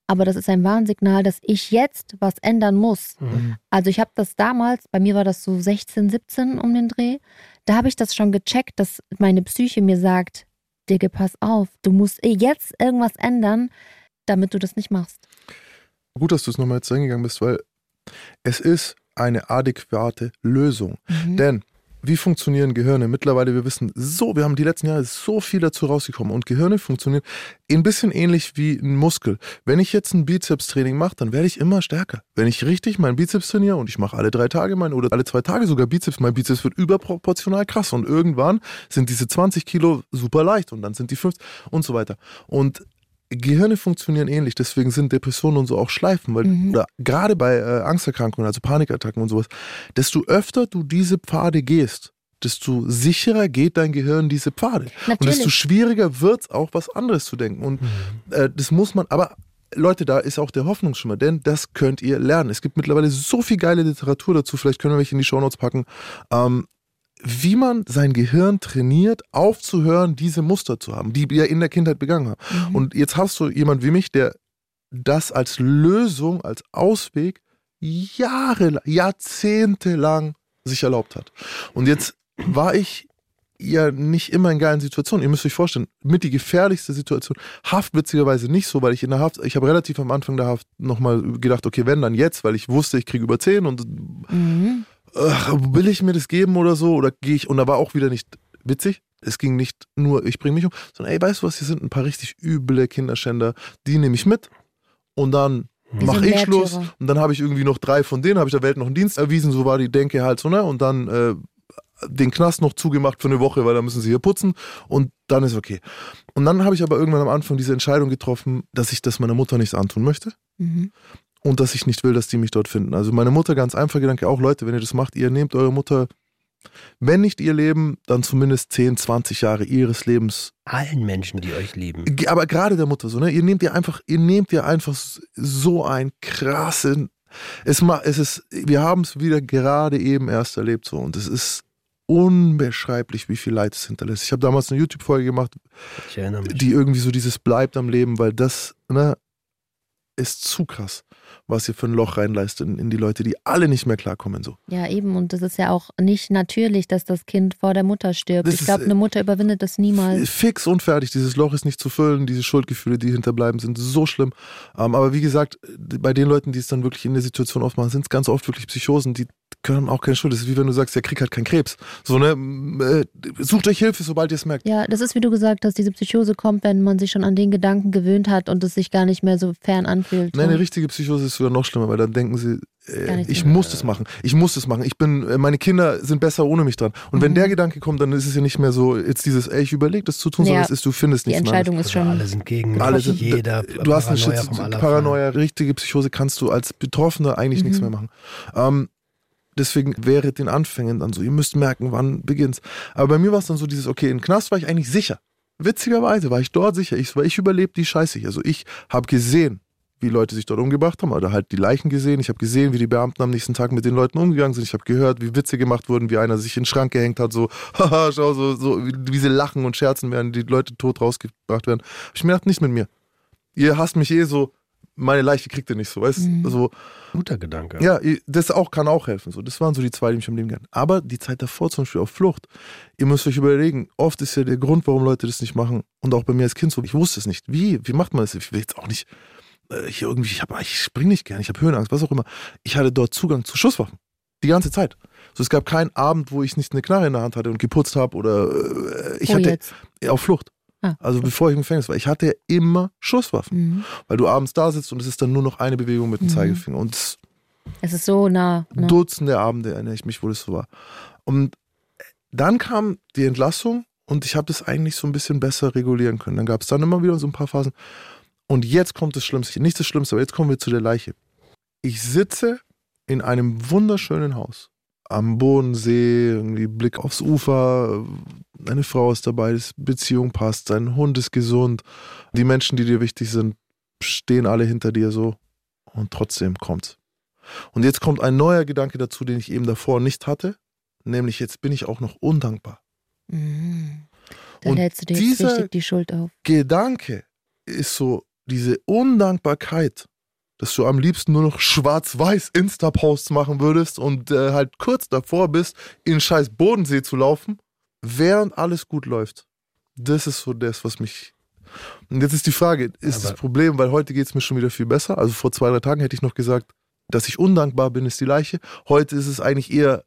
aber das ist ein Warnsignal, dass ich jetzt was ändern muss. Mhm. Also ich habe das damals, bei mir war das so 16, 17 um den Dreh, da habe ich das schon gecheckt, dass meine Psyche mir sagt, Digga, pass auf, du musst jetzt irgendwas ändern, damit du das nicht machst. Gut, dass du es nochmal jetzt reingegangen bist, weil es ist eine adäquate Lösung. Mhm. Denn wie funktionieren Gehirne? Mittlerweile, wir wissen so, wir haben die letzten Jahre so viel dazu rausgekommen und Gehirne funktionieren ein bisschen ähnlich wie ein Muskel. Wenn ich jetzt ein Bizeps-Training mache, dann werde ich immer stärker. Wenn ich richtig meinen Bizeps trainiere und ich mache alle drei Tage meinen oder alle zwei Tage sogar Bizeps, mein Bizeps wird überproportional krass und irgendwann sind diese 20 Kilo super leicht und dann sind die 50 und so weiter. Und Gehirne funktionieren ähnlich, deswegen sind Depressionen und so auch Schleifen, weil Mhm. oder gerade bei äh, Angsterkrankungen, also Panikattacken und sowas, desto öfter du diese Pfade gehst, desto sicherer geht dein Gehirn diese Pfade. Und desto Natürlich. schwieriger wird es auch was anderes zu denken. Und äh, das muss man, aber Leute, da ist auch der Hoffnungsschimmer, denn das könnt ihr lernen. Es gibt mittlerweile so viel geile Literatur dazu, vielleicht können wir welche in die Shownotes packen, ähm, wie man sein Gehirn trainiert, aufzuhören, diese Muster zu haben, die wir in der Kindheit begangen haben. Mhm. Und jetzt hast du jemand wie mich, der das als Lösung, als Ausweg Jahre, jahrzehntelang sich erlaubt hat. Und jetzt war ich ja nicht immer in geilen Situationen. Ihr müsst euch vorstellen, mit die gefährlichste Situation. Haft witzigerweise nicht so, weil ich in der Haft, ich habe relativ am Anfang der Haft nochmal gedacht, okay, wenn dann jetzt, weil ich wusste, ich kriege über 10 und Mhm. Ach, will ich mir das geben oder so? Oder gehe ich, und da war auch wieder nicht witzig. Es ging nicht nur, ich bringe mich um, sondern ey, weißt du was, hier sind ein paar richtig üble Kinderschänder, die nehme ich mit und dann mache ich Schluss und dann habe ich irgendwie noch drei von denen, habe ich der Welt noch einen Dienst erwiesen, so war die Denke halt so, ne? Und dann äh, den Knast noch zugemacht für eine Woche, weil da müssen sie hier putzen und dann ist okay. Und dann habe ich aber irgendwann am Anfang diese Entscheidung getroffen, dass ich das meiner Mutter nicht antun möchte Mhm. Und dass ich nicht will, dass die mich dort finden. Also meine Mutter, ganz einfach Gedanke, auch Leute, wenn ihr das macht, ihr nehmt eure Mutter, wenn nicht ihr Leben, dann zumindest 10, 20 Jahre ihres Lebens. Allen Menschen, die euch lieben. Aber gerade der Mutter so, ne? Ihr nehmt ihr einfach, ihr nehmt ihr einfach so ein krassen, es, es ist, wir haben es wieder gerade eben erst erlebt so und es ist unbeschreiblich, wie viel Leid es hinterlässt. Ich habe damals eine YouTube-Folge gemacht, die irgendwie so dieses bleibt am Leben, weil das, ne, ist zu krass, was ihr für ein Loch reinleistet in, in die Leute, die alle nicht mehr klarkommen. So. Ja, eben. Und das ist ja auch nicht natürlich, dass das Kind vor der Mutter stirbt. Das ich glaube, äh, eine Mutter überwindet das niemals. Fix und fertig. Dieses Loch ist nicht zu füllen. Diese Schuldgefühle, die hinterbleiben, sind so schlimm. Ähm, aber wie gesagt, bei den Leuten, die es dann wirklich in der Situation aufmachen, sind es ganz oft wirklich Psychosen, die können auch keine Schuld. Das ist wie wenn du sagst, der Krieg hat keinen Krebs. So, ne? Äh, Sucht euch Hilfe, sobald ihr es merkt. Ja, das ist, wie du gesagt hast, diese Psychose kommt, wenn man sich schon an den Gedanken gewöhnt hat und es sich gar nicht mehr so fern anfühlt. Nein, ne? eine richtige Psychose ist sogar noch schlimmer, weil dann denken sie, äh, nichts ich mehr. muss das machen. Ich muss das machen. Ich bin, äh, meine Kinder sind besser ohne mich dran. Und wenn Mhm. der Gedanke kommt, dann ist es ja nicht mehr so, jetzt dieses, ey, ich überlege das zu tun, sondern Ja. es ist, du findest Die nichts mehr. Entscheidung ist Also schon. alle sind gegen Alle mich, sind, jeder. du hast eine Paranoia. Paranoia, richtige Psychose kannst du als Betroffener eigentlich nichts Mhm. mehr machen. Ähm, deswegen wäre den Anfängen dann so, ihr müsst merken, wann beginnt's. Aber bei mir war es dann so dieses, okay, im Knast war ich eigentlich sicher. Witzigerweise war ich dort sicher. Ich, weil ich überlebt die Scheiße. hier. Also ich habe gesehen, wie Leute sich dort umgebracht haben oder halt die Leichen gesehen. Ich habe gesehen, wie die Beamten am nächsten Tag mit den Leuten umgegangen sind. Ich habe gehört, wie Witze gemacht wurden, wie einer sich in den Schrank gehängt hat, so, [LAUGHS] haha, schau, so, so, wie, sie lachen und scherzen, während die Leute tot rausgebracht werden. Ich mir gedacht, nicht mit mir. Ihr hasst mich eh so, meine Leiche kriegt ihr nicht so, weißt du? Mhm. So, Guter Gedanke. ja, das auch kann auch helfen. So, das waren so die zwei, die mich am Leben gern. Aber die Zeit davor zum Beispiel auf Flucht, ihr müsst euch überlegen, oft ist ja der Grund, warum Leute das nicht machen und auch bei mir als Kind so, ich wusste es nicht. Wie? Wie macht man das? Ich will jetzt auch nicht äh, hier irgendwie, ich, hab, ich spring nicht gern, ich habe Höhenangst, was auch immer. Ich hatte dort Zugang zu Schusswaffen. Die ganze Zeit. So, es gab keinen Abend, wo ich nicht eine Knarre in der Hand hatte und geputzt habe oder äh, ich Wo hatte jetzt? auf Flucht. Ah, Also bevor ich im Gefängnis war, ich hatte immer Schusswaffen, Mhm. weil du abends da sitzt und es ist dann nur noch eine Bewegung mit dem Mhm. Zeigefinger und es Es ist so nah. Ne? Dutzende Abende erinnere ich mich, wo das so war. Und dann kam die Entlassung und ich habe das eigentlich so ein bisschen besser regulieren können. Dann gab es dann immer wieder so ein paar Phasen. Und jetzt kommt das Schlimmste. Nicht das Schlimmste, aber jetzt kommen wir zu der Leiche. Ich sitze in einem wunderschönen Haus. Am Bodensee, irgendwie Blick aufs Ufer. Eine Frau ist dabei, die Beziehung passt, dein Hund ist gesund. Die Menschen, die dir wichtig sind, stehen alle hinter dir so. Und trotzdem kommt's. Und jetzt kommt ein neuer Gedanke dazu, den ich eben davor nicht hatte. nämlich jetzt bin ich auch noch undankbar. Mhm. Dann Und hältst du dir jetzt richtig die Schuld auf. Gedanke ist so diese Undankbarkeit, dass du am liebsten nur noch schwarz-weiß Insta-Posts machen würdest und äh, halt kurz davor bist, in scheiß Bodensee zu laufen, während alles gut läuft. Das ist so das, was mich. Und jetzt ist die Frage, ist das Aber- Problem, weil heute geht es mir schon wieder viel besser. Also vor zwei, drei Tagen hätte ich noch gesagt, dass ich undankbar bin, ist die Leiche. Heute ist es eigentlich eher,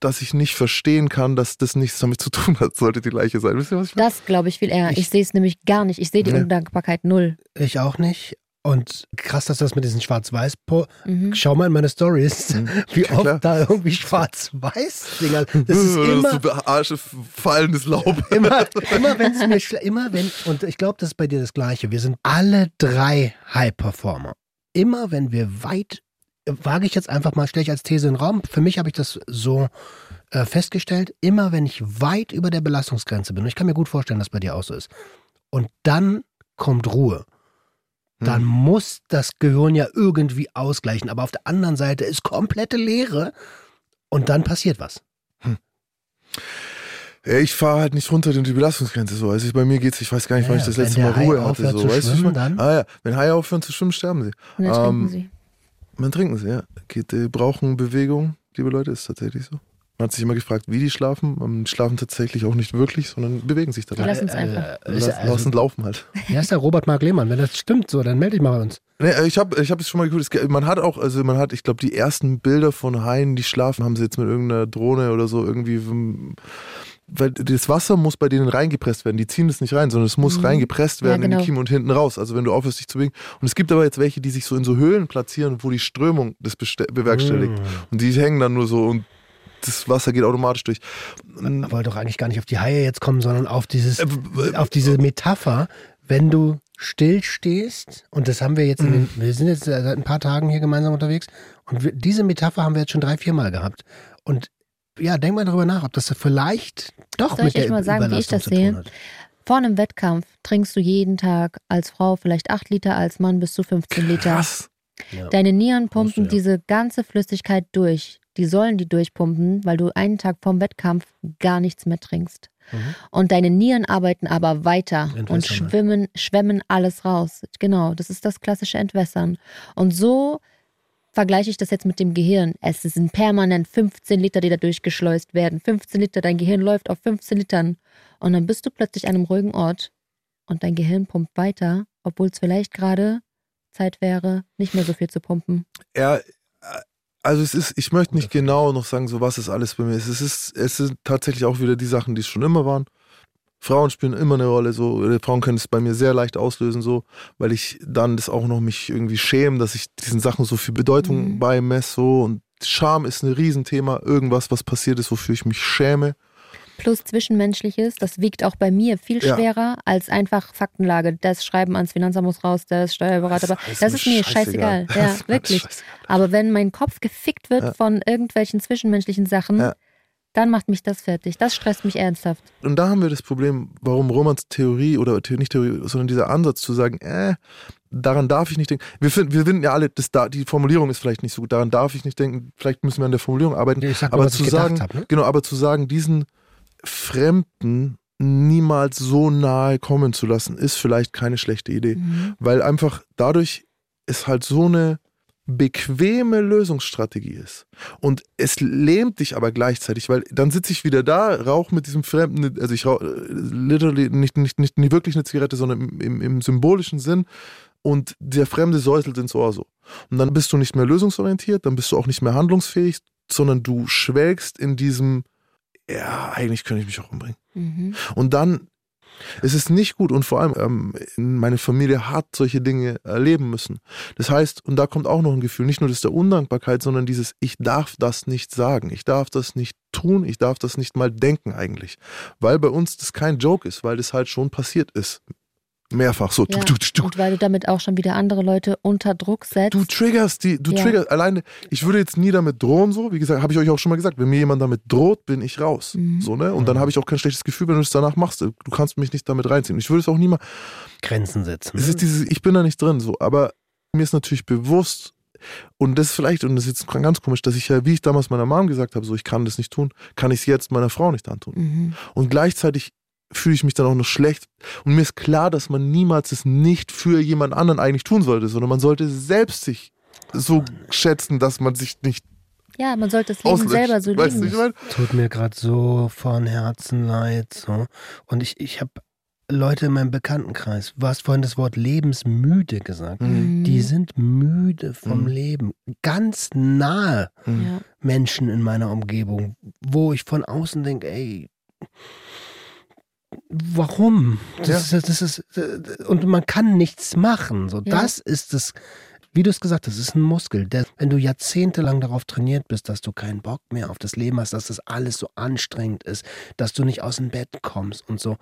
dass ich nicht verstehen kann, dass das nichts damit zu tun hat, sollte die Leiche sein. Wisst ihr, was ich meine? Das glaube ich viel eher. Ich, Ich- sehe es nämlich gar nicht. Ich sehe die Nee. Undankbarkeit null. Ich auch nicht. Und krass, dass das mit diesen Schwarz-Weiß. Mhm. Schau mal in meine Stories, [LAUGHS] wie Ja, klar. oft da irgendwie Schwarz-Weiß-Dinger. [LAUGHS] Das ist immer, so Arsche, fallendes Laub. [LAUGHS] immer, immer wenn es mir immer wenn und ich glaube, das ist bei dir das Gleiche. Wir sind alle drei High-Performer. Immer wenn wir weit, wage ich jetzt einfach mal, stelle ich als These in den Raum. Für mich habe ich das so äh, festgestellt. Immer wenn ich weit über der Belastungsgrenze bin, und ich kann mir gut vorstellen, dass bei dir auch so ist, und dann kommt Ruhe. Dann Hm. muss das Gehirn ja irgendwie ausgleichen. Aber auf der anderen Seite ist komplette Leere und dann passiert was. Ja, ich fahre halt nicht runter in die Belastungsgrenze so. Also ich, bei mir geht's, ich weiß gar nicht, wann Ja, ich das letzte Mal Ruhe Hai hatte. So. zu Weißt du, dann? Ah ja, wenn Haie aufhören zu schwimmen, sterben sie. Und dann trinken Ähm, sie. Man trinken sie, ja. Geht, äh, brauchen Bewegung, liebe Leute, ist tatsächlich so. Man hat sich immer gefragt, wie die schlafen. Ähm, Die schlafen tatsächlich auch nicht wirklich, sondern bewegen sich Die dabei. lassen es einfach. Äh, ist, Lass, also, lassen laufen halt. [LAUGHS] Wer ist der Robert Mark Lehmann? Wenn das stimmt so, dann melde dich mal bei uns. Nee, äh, ich habe ich hab es schon mal geguckt. Es, man hat auch, also man hat, ich glaube, die ersten Bilder von Haien, die schlafen, haben sie jetzt mit irgendeiner Drohne oder so irgendwie. Weil das Wasser muss bei denen reingepresst werden. Die ziehen das nicht rein, sondern es muss Mhm. reingepresst Ja, werden in genau. die Kiemen und hinten raus. Also wenn du aufhörst, dich zu bewegen. Und es gibt aber jetzt welche, die sich so in so Höhlen platzieren, wo die Strömung das bewerkstelligt. Und die hängen dann nur so und das Wasser geht automatisch durch. Man wollte doch eigentlich gar nicht auf die Haie jetzt kommen, sondern auf dieses, Äh, auf diese Metapher, wenn du still stehst, und das haben wir jetzt, in den, Mhm. wir sind jetzt seit ein paar Tagen hier gemeinsam unterwegs, und wir, diese Metapher haben wir jetzt schon drei, vier Mal gehabt. Und ja, denk mal darüber nach, ob das vielleicht doch Soll ich mit der euch mal sagen, wie ich das zu tun sehe? hat. Vor einem Wettkampf trinkst du jeden Tag als Frau vielleicht 8 Liter, als Mann bis zu 15 Liter. Ja. Deine Nieren pumpen du, ja. diese ganze Flüssigkeit durch. Die sollen die durchpumpen, weil du einen Tag vorm Wettkampf gar nichts mehr trinkst. Mhm. Und deine Nieren arbeiten aber weiter und halt. schwimmen, schwemmen alles raus. Genau, das ist das klassische Entwässern. Und so vergleiche ich das jetzt mit dem Gehirn. Es sind permanent 15 Liter, die da durchgeschleust werden. 15 Liter, dein Gehirn läuft auf 15 Litern. Und dann bist du plötzlich an einem ruhigen Ort und dein Gehirn pumpt weiter, obwohl es vielleicht gerade Zeit wäre, nicht mehr so viel zu pumpen. Ja, also es ist, ich möchte nicht genau noch sagen, so was ist alles bei mir. Es ist, es sind tatsächlich auch wieder die Sachen, die es schon immer waren. Frauen spielen immer eine Rolle, so Frauen können es bei mir sehr leicht auslösen, so, weil ich dann das auch noch mich irgendwie schäme, dass ich diesen Sachen so viel Bedeutung Mhm. beimesse, so und Scham ist ein Riesenthema, irgendwas, was passiert ist, wofür ich mich schäme. Plus Zwischenmenschliches, das wiegt auch bei mir viel Ja. schwerer als einfach Faktenlage. Das Schreiben ans Finanzamt muss raus, das Steuerberater. aber alles Das ist mir scheißegal. [LAUGHS] Das Ja, ist wirklich. scheißegal. Aber wenn mein Kopf gefickt wird Ja. von irgendwelchen zwischenmenschlichen Sachen, Ja. dann macht mich das fertig. Das stresst mich ernsthaft. Und da haben wir das Problem, warum Romans Theorie oder nicht Theorie, sondern dieser Ansatz zu sagen, äh, daran darf ich nicht denken. Wir finden, wir finden ja alle, das da, die Formulierung ist vielleicht nicht so gut, daran darf ich nicht denken, vielleicht müssen wir an der Formulierung arbeiten. Ich sag nur, aber was zu sagen, hab, ne? genau, aber zu sagen, diesen Fremden niemals so nahe kommen zu lassen, ist vielleicht keine schlechte Idee. Mhm. Weil einfach dadurch es halt so eine bequeme Lösungsstrategie ist. Und es lähmt dich aber gleichzeitig, weil dann sitze ich wieder da, rauche mit diesem Fremden, also ich rauche äh, literally nicht, nicht, nicht, nicht wirklich eine Zigarette, sondern im, im, im symbolischen Sinn und der Fremde säuselt ins Ohr so. Und dann bist du nicht mehr lösungsorientiert, dann bist du auch nicht mehr handlungsfähig, sondern du schwelgst in diesem, ja, eigentlich könnte ich mich auch umbringen. Mhm. Und dann ist es nicht gut und vor allem ähm, meine Familie hat solche Dinge erleben müssen. Das heißt, und da kommt auch noch ein Gefühl, nicht nur das der Undankbarkeit, sondern dieses, ich darf das nicht sagen, ich darf das nicht tun, ich darf das nicht mal denken eigentlich. Weil bei uns das kein Joke ist, weil das halt schon passiert ist. Mehrfach so. Ja. Und weil du damit auch schon wieder andere Leute unter Druck setzt. Du triggerst die, du Ja. triggerst alleine. Ich würde jetzt nie damit drohen, so. Wie gesagt, habe ich euch auch schon mal gesagt, wenn mir jemand damit droht, bin ich raus. Mhm. So, ne? Und dann habe ich auch kein schlechtes Gefühl, wenn du es danach machst. Du kannst mich nicht damit reinziehen. Ich würde es auch nie mal. Grenzen setzen. Es ist dieses, ich bin da nicht drin, so. Aber mir ist natürlich bewusst, Und das ist vielleicht, und das ist jetzt ganz komisch, dass ich ja, wie ich damals meiner Mom gesagt habe, so ich kann das nicht tun, kann ich es jetzt meiner Frau nicht antun. Mhm. Und gleichzeitig fühle ich mich dann auch noch schlecht. Und mir ist klar, dass man niemals es nicht für jemand anderen eigentlich tun sollte, sondern man sollte selbst sich so schätzen, dass man sich nicht Ja, man sollte das Leben auslöscht. selber so weißt du, leben. ich meine? Tut mir gerade so von Herzen leid. So. Und ich, ich habe Leute in meinem Bekanntenkreis, du hast vorhin das Wort lebensmüde gesagt. Mhm. Die sind müde vom Mhm. Leben. Ganz nahe ja. Menschen in meiner Umgebung, wo ich von außen denke, ey, warum? Das ist, das ist, und man kann nichts machen. So, Ja. Das ist das, wie du es gesagt hast, das ist ein Muskel. Der, wenn du jahrzehntelang darauf trainiert bist, dass du keinen Bock mehr auf das Leben hast, dass das alles so anstrengend ist, dass du nicht aus dem Bett kommst und so,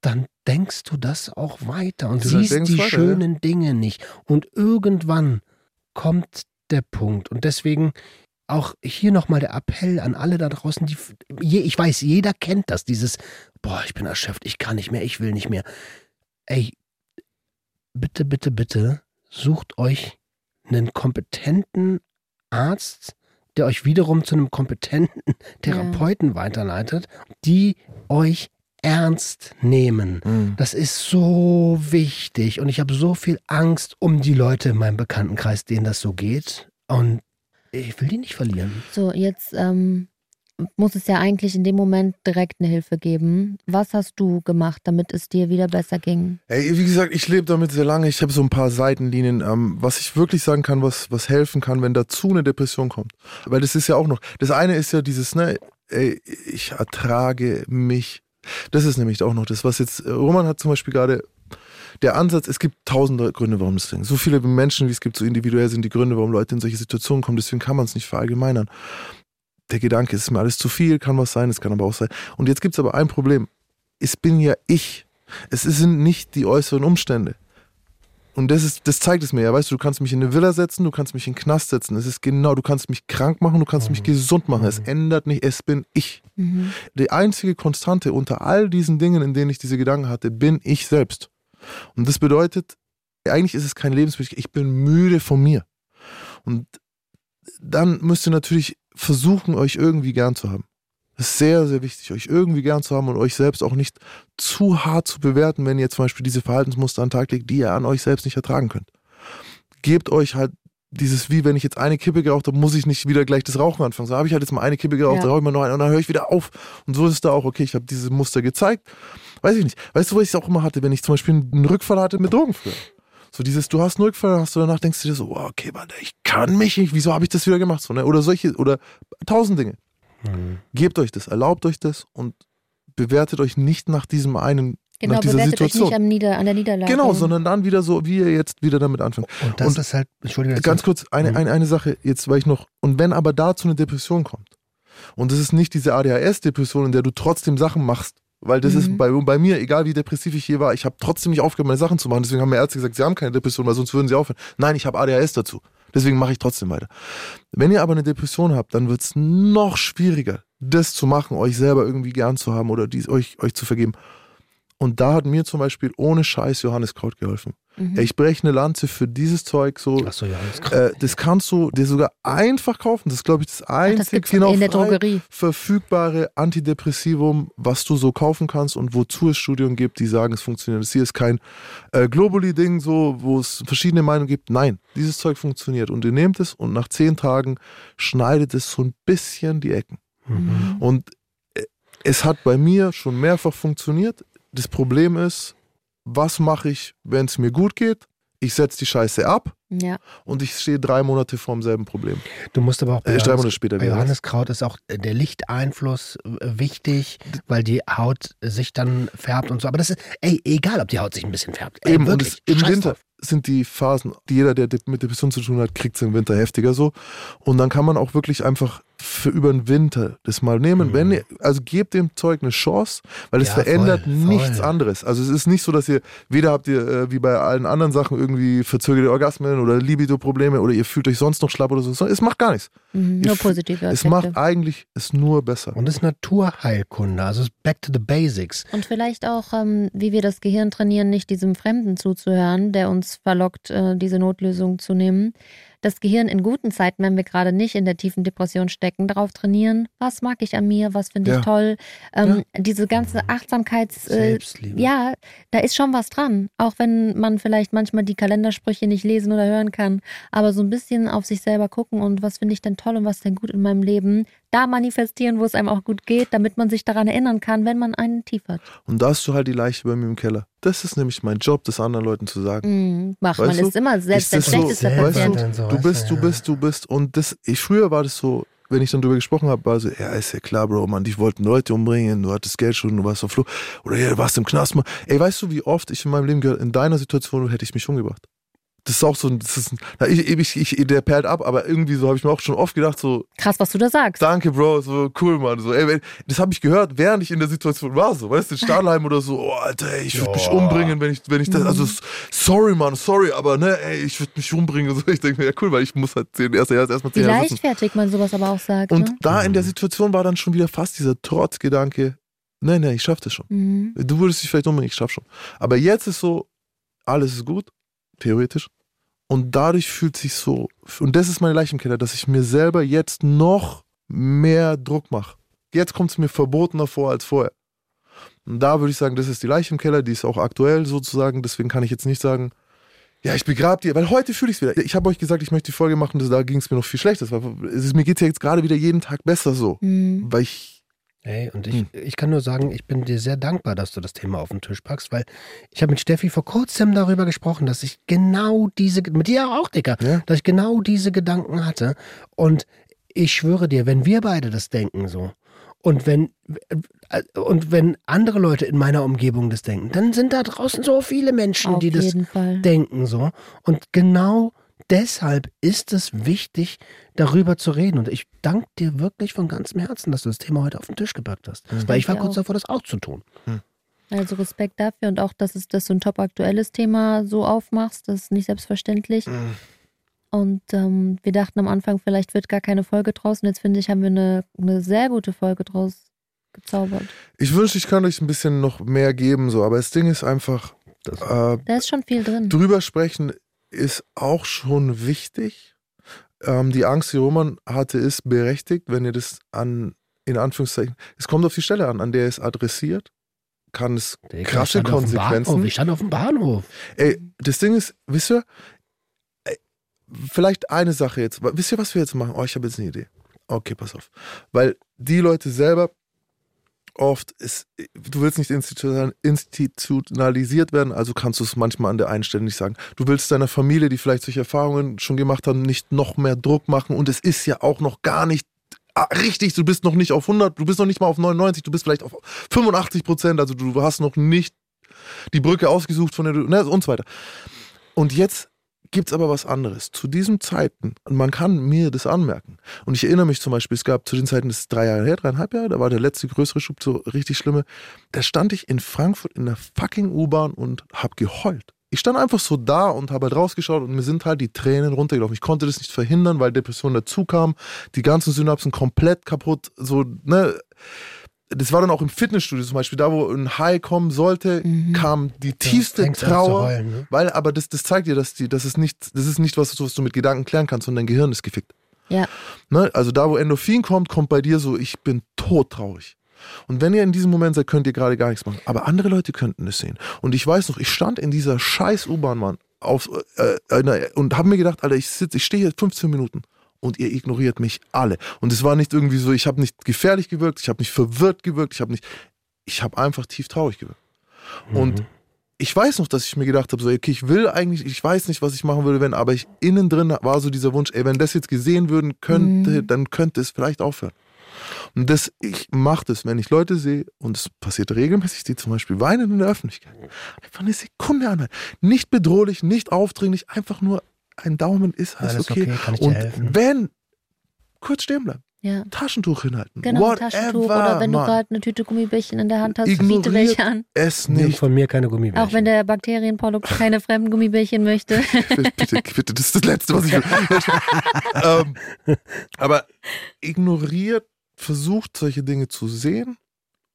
dann denkst du das auch weiter und Du siehst die weiter, schönen Dinge nicht. Und irgendwann kommt der Punkt. Und deswegen auch hier nochmal der Appell an alle da draußen, die, je, ich weiß, jeder kennt das, dieses, boah, ich bin erschöpft, ich kann nicht mehr, ich will nicht mehr. Ey, bitte, bitte, bitte, sucht euch einen kompetenten Arzt, der euch wiederum zu einem kompetenten [LAUGHS] Therapeuten weiterleitet, die euch ernst nehmen. Mhm. Das ist so wichtig und ich habe so viel Angst um die Leute in meinem Bekanntenkreis, denen das so geht. Und ich will die nicht verlieren. So, jetzt ähm, muss es ja eigentlich in dem Moment direkt eine Hilfe geben. Was hast du gemacht, damit es dir wieder besser ging? Ey, wie gesagt, ich lebe damit sehr lange. Ich habe so ein paar Seitenlinien, ähm, was ich wirklich sagen kann, was, was helfen kann, wenn dazu eine Depression kommt. Weil das ist ja auch noch, das eine ist ja dieses, ne, ey, ich ertrage mich. Das ist nämlich auch noch das, was jetzt, äh, Roman hat zum Beispiel gerade der Ansatz, es gibt tausende Gründe, warum das klingt. So viele Menschen, wie es gibt, so individuell sind die Gründe, warum Leute in solche Situationen kommen. Deswegen kann man es nicht verallgemeinern. Der Gedanke, es ist mir alles zu viel, kann was sein, es kann aber auch sein. Und jetzt gibt es aber ein Problem. Es bin ja ich. Es sind nicht die äußeren Umstände. Und das, ist, das zeigt es mir ja. Weißt du, du kannst mich in eine Villa setzen, du kannst mich in den Knast setzen. Es ist genau, du kannst mich krank machen, du kannst mich gesund machen. Es ändert nicht, es bin ich. Mhm. Die einzige Konstante unter all diesen Dingen, in denen ich diese Gedanken hatte, bin ich selbst. Und das bedeutet, eigentlich ist es kein Lebensmöglichkeit, ich bin müde von mir. Und dann müsst ihr natürlich versuchen, euch irgendwie gern zu haben. Das ist sehr, sehr wichtig, euch irgendwie gern zu haben und euch selbst auch nicht zu hart zu bewerten, wenn ihr zum Beispiel diese Verhaltensmuster an den Tag legt, die ihr an euch selbst nicht ertragen könnt. Gebt euch halt dieses, wie wenn ich jetzt eine Kippe geraucht habe, muss ich nicht wieder gleich das Rauchen anfangen. So habe ich halt jetzt mal eine Kippe geraucht, Ja. dann rauche ich mal noch eine und dann höre ich wieder auf. Und so ist es da auch, okay, ich habe diese Muster gezeigt. Weiß ich nicht. Weißt du, was ich auch immer hatte, wenn ich zum Beispiel einen Rückfall hatte mit Drogen früher? So dieses, du hast einen Rückfall, dann hast du danach denkst du dir so, oh, okay, warte, ich kann mich nicht, wieso habe ich das wieder gemacht? So, ne? Oder solche, oder tausend Dinge. Gebt euch das, erlaubt euch das und bewertet euch nicht nach diesem einen, Genau, nach dieser bewertet euch Situation. nicht am Nieder, an der Niederlage. Genau, sondern dann wieder so, wie ihr jetzt wieder damit anfangt. Und das Und ist halt, Entschuldigung, Ganz kurz, eine, Mhm. eine, eine Sache, jetzt weil ich noch, und wenn aber dazu eine Depression kommt, und das ist nicht diese ADHS-Depression, in der du trotzdem Sachen machst, weil das Mhm. ist bei, bei mir, egal wie depressiv ich hier war, ich habe trotzdem nicht aufgehört, meine Sachen zu machen. Deswegen haben mir Ärzte gesagt, sie haben keine Depression, weil sonst würden sie aufhören. Nein, ich habe ADHS dazu. Deswegen mache ich trotzdem weiter. Wenn ihr aber eine Depression habt, dann wird es noch schwieriger, das zu machen, euch selber irgendwie gern zu haben oder dies, euch, euch zu vergeben. Und da hat mir zum Beispiel ohne Scheiß Johanniskraut geholfen. Mhm. Ich breche eine Lanze für dieses Zeug so. Achso, ja, das ist Äh, das kannst du dir sogar einfach kaufen. Das ist, glaube ich, das Ach, das einzig gibt's genau in der frei Drogerie. verfügbare Antidepressivum, was du so kaufen kannst und wozu es Studien gibt, die sagen, es funktioniert. Das hier ist kein äh, Globally-Ding, so, wo es verschiedene Meinungen gibt. Nein, dieses Zeug funktioniert. Und ihr nehmt es und nach zehn Tagen schneidet es so ein bisschen die Ecken. Mhm. Und äh, es hat bei mir schon mehrfach funktioniert. Das Problem ist, was mache ich, wenn es mir gut geht? Ich setze die Scheiße ab Ja. und ich stehe drei Monate vorm selben Problem. Du musst aber auch bei Äh, drei Johannes- Monate später bei. Johanneskraut ist auch äh, der Lichteinfluss äh, wichtig, weil die Haut sich dann färbt und so. Aber das ist, ey, egal, ob die Haut sich ein bisschen färbt. Ey, Eben, und wirklich, es, im Winter sind die Phasen, die jeder, der mit Depression zu tun hat, kriegt es im Winter heftiger so. Und dann kann man auch wirklich einfach für über den Winter das mal nehmen. Mhm. Wenn ihr, also gebt dem Zeug eine Chance, weil es Ja, verändert voll, nichts voll. anderes. Also es ist nicht so, dass ihr, weder habt ihr äh, wie bei allen anderen Sachen irgendwie verzögerte Orgasmen oder Libido-Probleme oder ihr fühlt euch sonst noch schlapp oder so. Es macht gar nichts. Mhm. Nur positive Es macht eigentlich es nur besser. Und das ist Naturheilkunde, also es ist back to the basics. Und vielleicht auch, ähm, wie wir das Gehirn trainieren, nicht diesem Fremden zuzuhören, der uns verlockt, äh, diese Notlösung zu nehmen. Das Gehirn in guten Zeiten, wenn wir gerade nicht in der tiefen Depression stecken, darauf trainieren, was mag ich an mir, was finde ich Ja. toll. Ähm, Diese ganze Achtsamkeits... Äh, ja, da ist schon was dran. Auch wenn man vielleicht manchmal die Kalendersprüche nicht lesen oder hören kann. Aber so ein bisschen auf sich selber gucken und was finde ich denn toll und was denn gut in meinem Leben. Da manifestieren, wo es einem auch gut geht, damit man sich daran erinnern kann, wenn man einen Tief hat. Und da hast du halt die Leiche bei mir im Keller. Das ist nämlich mein Job, das anderen Leuten zu sagen. Mhm. Macht Weißt man du, ist immer selbst der ist das so- schlechteste selber weißt Patient. dann so, du, bist, du bist, du bist. Und das, ich, früher war das so, wenn ich dann drüber gesprochen habe, war so, ja, ist ja klar, Bro, man, die wollten Leute umbringen, du hattest Geld schon, du warst auf Flucht. Oder ja, du warst im Knast, man. Ey, weißt du, wie oft ich in meinem Leben gehört, in deiner Situation hätte ich mich umgebracht. Das ist auch so, ein- das ist, ein- na, ich, ich, ich, der perlt ab, aber irgendwie so habe ich mir auch schon oft gedacht, so, Krass, was du da sagst. Danke, Bro, so cool, Mann. So, ey, das habe ich gehört, während ich in der Situation war, so, weißt du, in Stahlheim oder so, oh, Alter, ey, ich würde mich umbringen, wenn ich, wenn ich das, also, s- sorry, Mann, sorry, aber ne, ey, ich würde mich umbringen. [LAUGHS] So, ich denke mir, ja, cool, weil ich muss halt zehn, erst, erst, erstmal Wie zehn Jahre sitzen. leichtfertig man sowas aber auch sagt. Und ne? da in der Situation war dann schon wieder fast dieser Trotzgedanke, nee, nee, ich schaff das schon. Mhm. Du würdest dich vielleicht umbringen, ich schaff schon. Aber jetzt ist so, alles ist gut, theoretisch. Und dadurch fühlt sich so, und das ist meine Leiche im Keller, dass ich mir selber jetzt noch mehr Druck mache. Jetzt kommt es mir verbotener vor als vorher. Und da würde ich sagen, das ist die Leiche im Keller, die ist auch aktuell sozusagen, deswegen kann ich jetzt nicht sagen, ja, ich begrab die, weil heute fühle ich es wieder. Ich habe euch gesagt, ich möchte die Folge machen, da ging es mir noch viel schlechter. War- Mir geht es ja jetzt gerade wieder jeden Tag besser so, Mhm. weil ich Hey, und ich, Hm. ich kann nur sagen, ich bin dir sehr dankbar, dass du das Thema auf den Tisch packst, weil ich habe mit Steffi vor kurzem darüber gesprochen, dass ich genau diese, mit dir auch, Dicker, Ja. dass ich genau diese Gedanken hatte. Und ich schwöre dir, wenn wir beide das denken so und wenn, äh, und wenn andere Leute in meiner Umgebung das denken, dann sind da draußen so viele Menschen, Auf die das Fall. denken so. Und genau deshalb ist es wichtig, darüber zu reden. Und ich danke dir wirklich von ganzem Herzen, dass du das Thema heute auf den Tisch gepackt hast. Weil ich war kurz auch. davor, das auch zu tun. Also Respekt dafür und auch, dass es das so ein top aktuelles Thema so aufmachst, das ist nicht selbstverständlich. Mhm. Und ähm, wir dachten am Anfang, vielleicht wird gar keine Folge draus. Und jetzt finde ich, haben wir eine, eine sehr gute Folge draus gezaubert. Ich wünschte, ich könnte euch ein bisschen noch mehr geben, so, aber das Ding ist einfach, Das, äh, Da ist schon viel drin. drüber sprechen ist auch schon wichtig. Ähm, die Angst, die Roman hatte, ist berechtigt, wenn ihr das an, in Anführungszeichen, es kommt auf die Stelle an, an der es adressiert, kann es ich krasse Konsequenzen. Ich stand auf dem Bahnhof. Ey, das Ding ist, wisst ihr, vielleicht eine Sache jetzt. Wisst ihr, was wir jetzt machen? Oh, ich habe jetzt eine Idee. Okay, pass auf. Weil die Leute selber oft ist, du willst nicht institu- institutionalisiert werden, also kannst du es manchmal an der einen Stelle nicht sagen. Du willst deiner Familie, die vielleicht solche Erfahrungen schon gemacht haben, nicht noch mehr Druck machen und es ist ja auch noch gar nicht ah, richtig, du bist noch nicht auf 100, du bist noch nicht mal auf 99, du bist vielleicht auf 85 Prozent, also du hast noch nicht die Brücke ausgesucht von der du, ne, und so weiter. Und jetzt gibt es aber was anderes. Zu diesen Zeiten, und man kann mir das anmerken, und ich erinnere mich zum Beispiel, es gab zu den Zeiten, das ist drei Jahre her, dreieinhalb Jahre, da war der letzte größere Schub so richtig schlimme, da stand ich in Frankfurt in der fucking U-Bahn und hab geheult. Ich stand einfach so da und habe halt rausgeschaut und mir sind halt die Tränen runtergelaufen. Ich konnte das nicht verhindern, weil Depression dazu kam, die ganzen Synapsen komplett kaputt, so, ne, das war dann auch im Fitnessstudio zum Beispiel, da wo ein High kommen sollte, Mhm. kam die tiefste Trauer. heulen, ne? Weil, aber das, das zeigt dir, dass die, das ist nicht, das ist nicht was, was du mit Gedanken klären kannst, sondern dein Gehirn ist gefickt. Ja. Ne? Also da, wo Endorphin kommt, kommt bei dir so, ich bin todtraurig. Und wenn ihr in diesem Moment seid, könnt ihr gerade gar nichts machen. Aber andere Leute könnten es sehen. Und ich weiß noch, ich stand in dieser scheiß U-Bahn, Mann, auf, äh, äh, und habe mir gedacht, Alter, ich sitze, ich stehe hier 15 Minuten und ihr ignoriert mich alle. Und es war nicht irgendwie so, ich habe nicht gefährlich gewirkt, ich habe nicht verwirrt gewirkt, ich habe nicht, ich habe einfach tief traurig gewirkt. Und Mhm. ich weiß noch, dass ich mir gedacht habe, so, okay, ich will eigentlich, ich weiß nicht, was ich machen würde, wenn, aber ich innen drin war so dieser Wunsch, ey, wenn das jetzt gesehen würden könnte, Mhm. dann könnte es vielleicht aufhören. Und das, ich mache das, wenn ich Leute sehe, und es passiert regelmäßig, die zum Beispiel weinen in der Öffentlichkeit. Einfach eine Sekunde anhalten. Nicht bedrohlich, nicht aufdringlich, einfach nur ein Daumen ist alles, Alles okay. okay, kann ich dir Und helfen? wenn, kurz stehen bleiben, Ja. Taschentuch hinhalten. Genau, ein whatever, Taschentuch oder wenn du gerade eine Tüte Gummibärchen in der Hand hast, biete Ignoriert welche an. es Nimm nicht. von mir keine Gummibärchen. Auch wenn der Bakterienpollo keine fremden Gummibärchen möchte. [LAUGHS] bitte, bitte, das ist das Letzte, was ich will. [LAUGHS] ähm, aber ignoriert, versucht solche Dinge zu sehen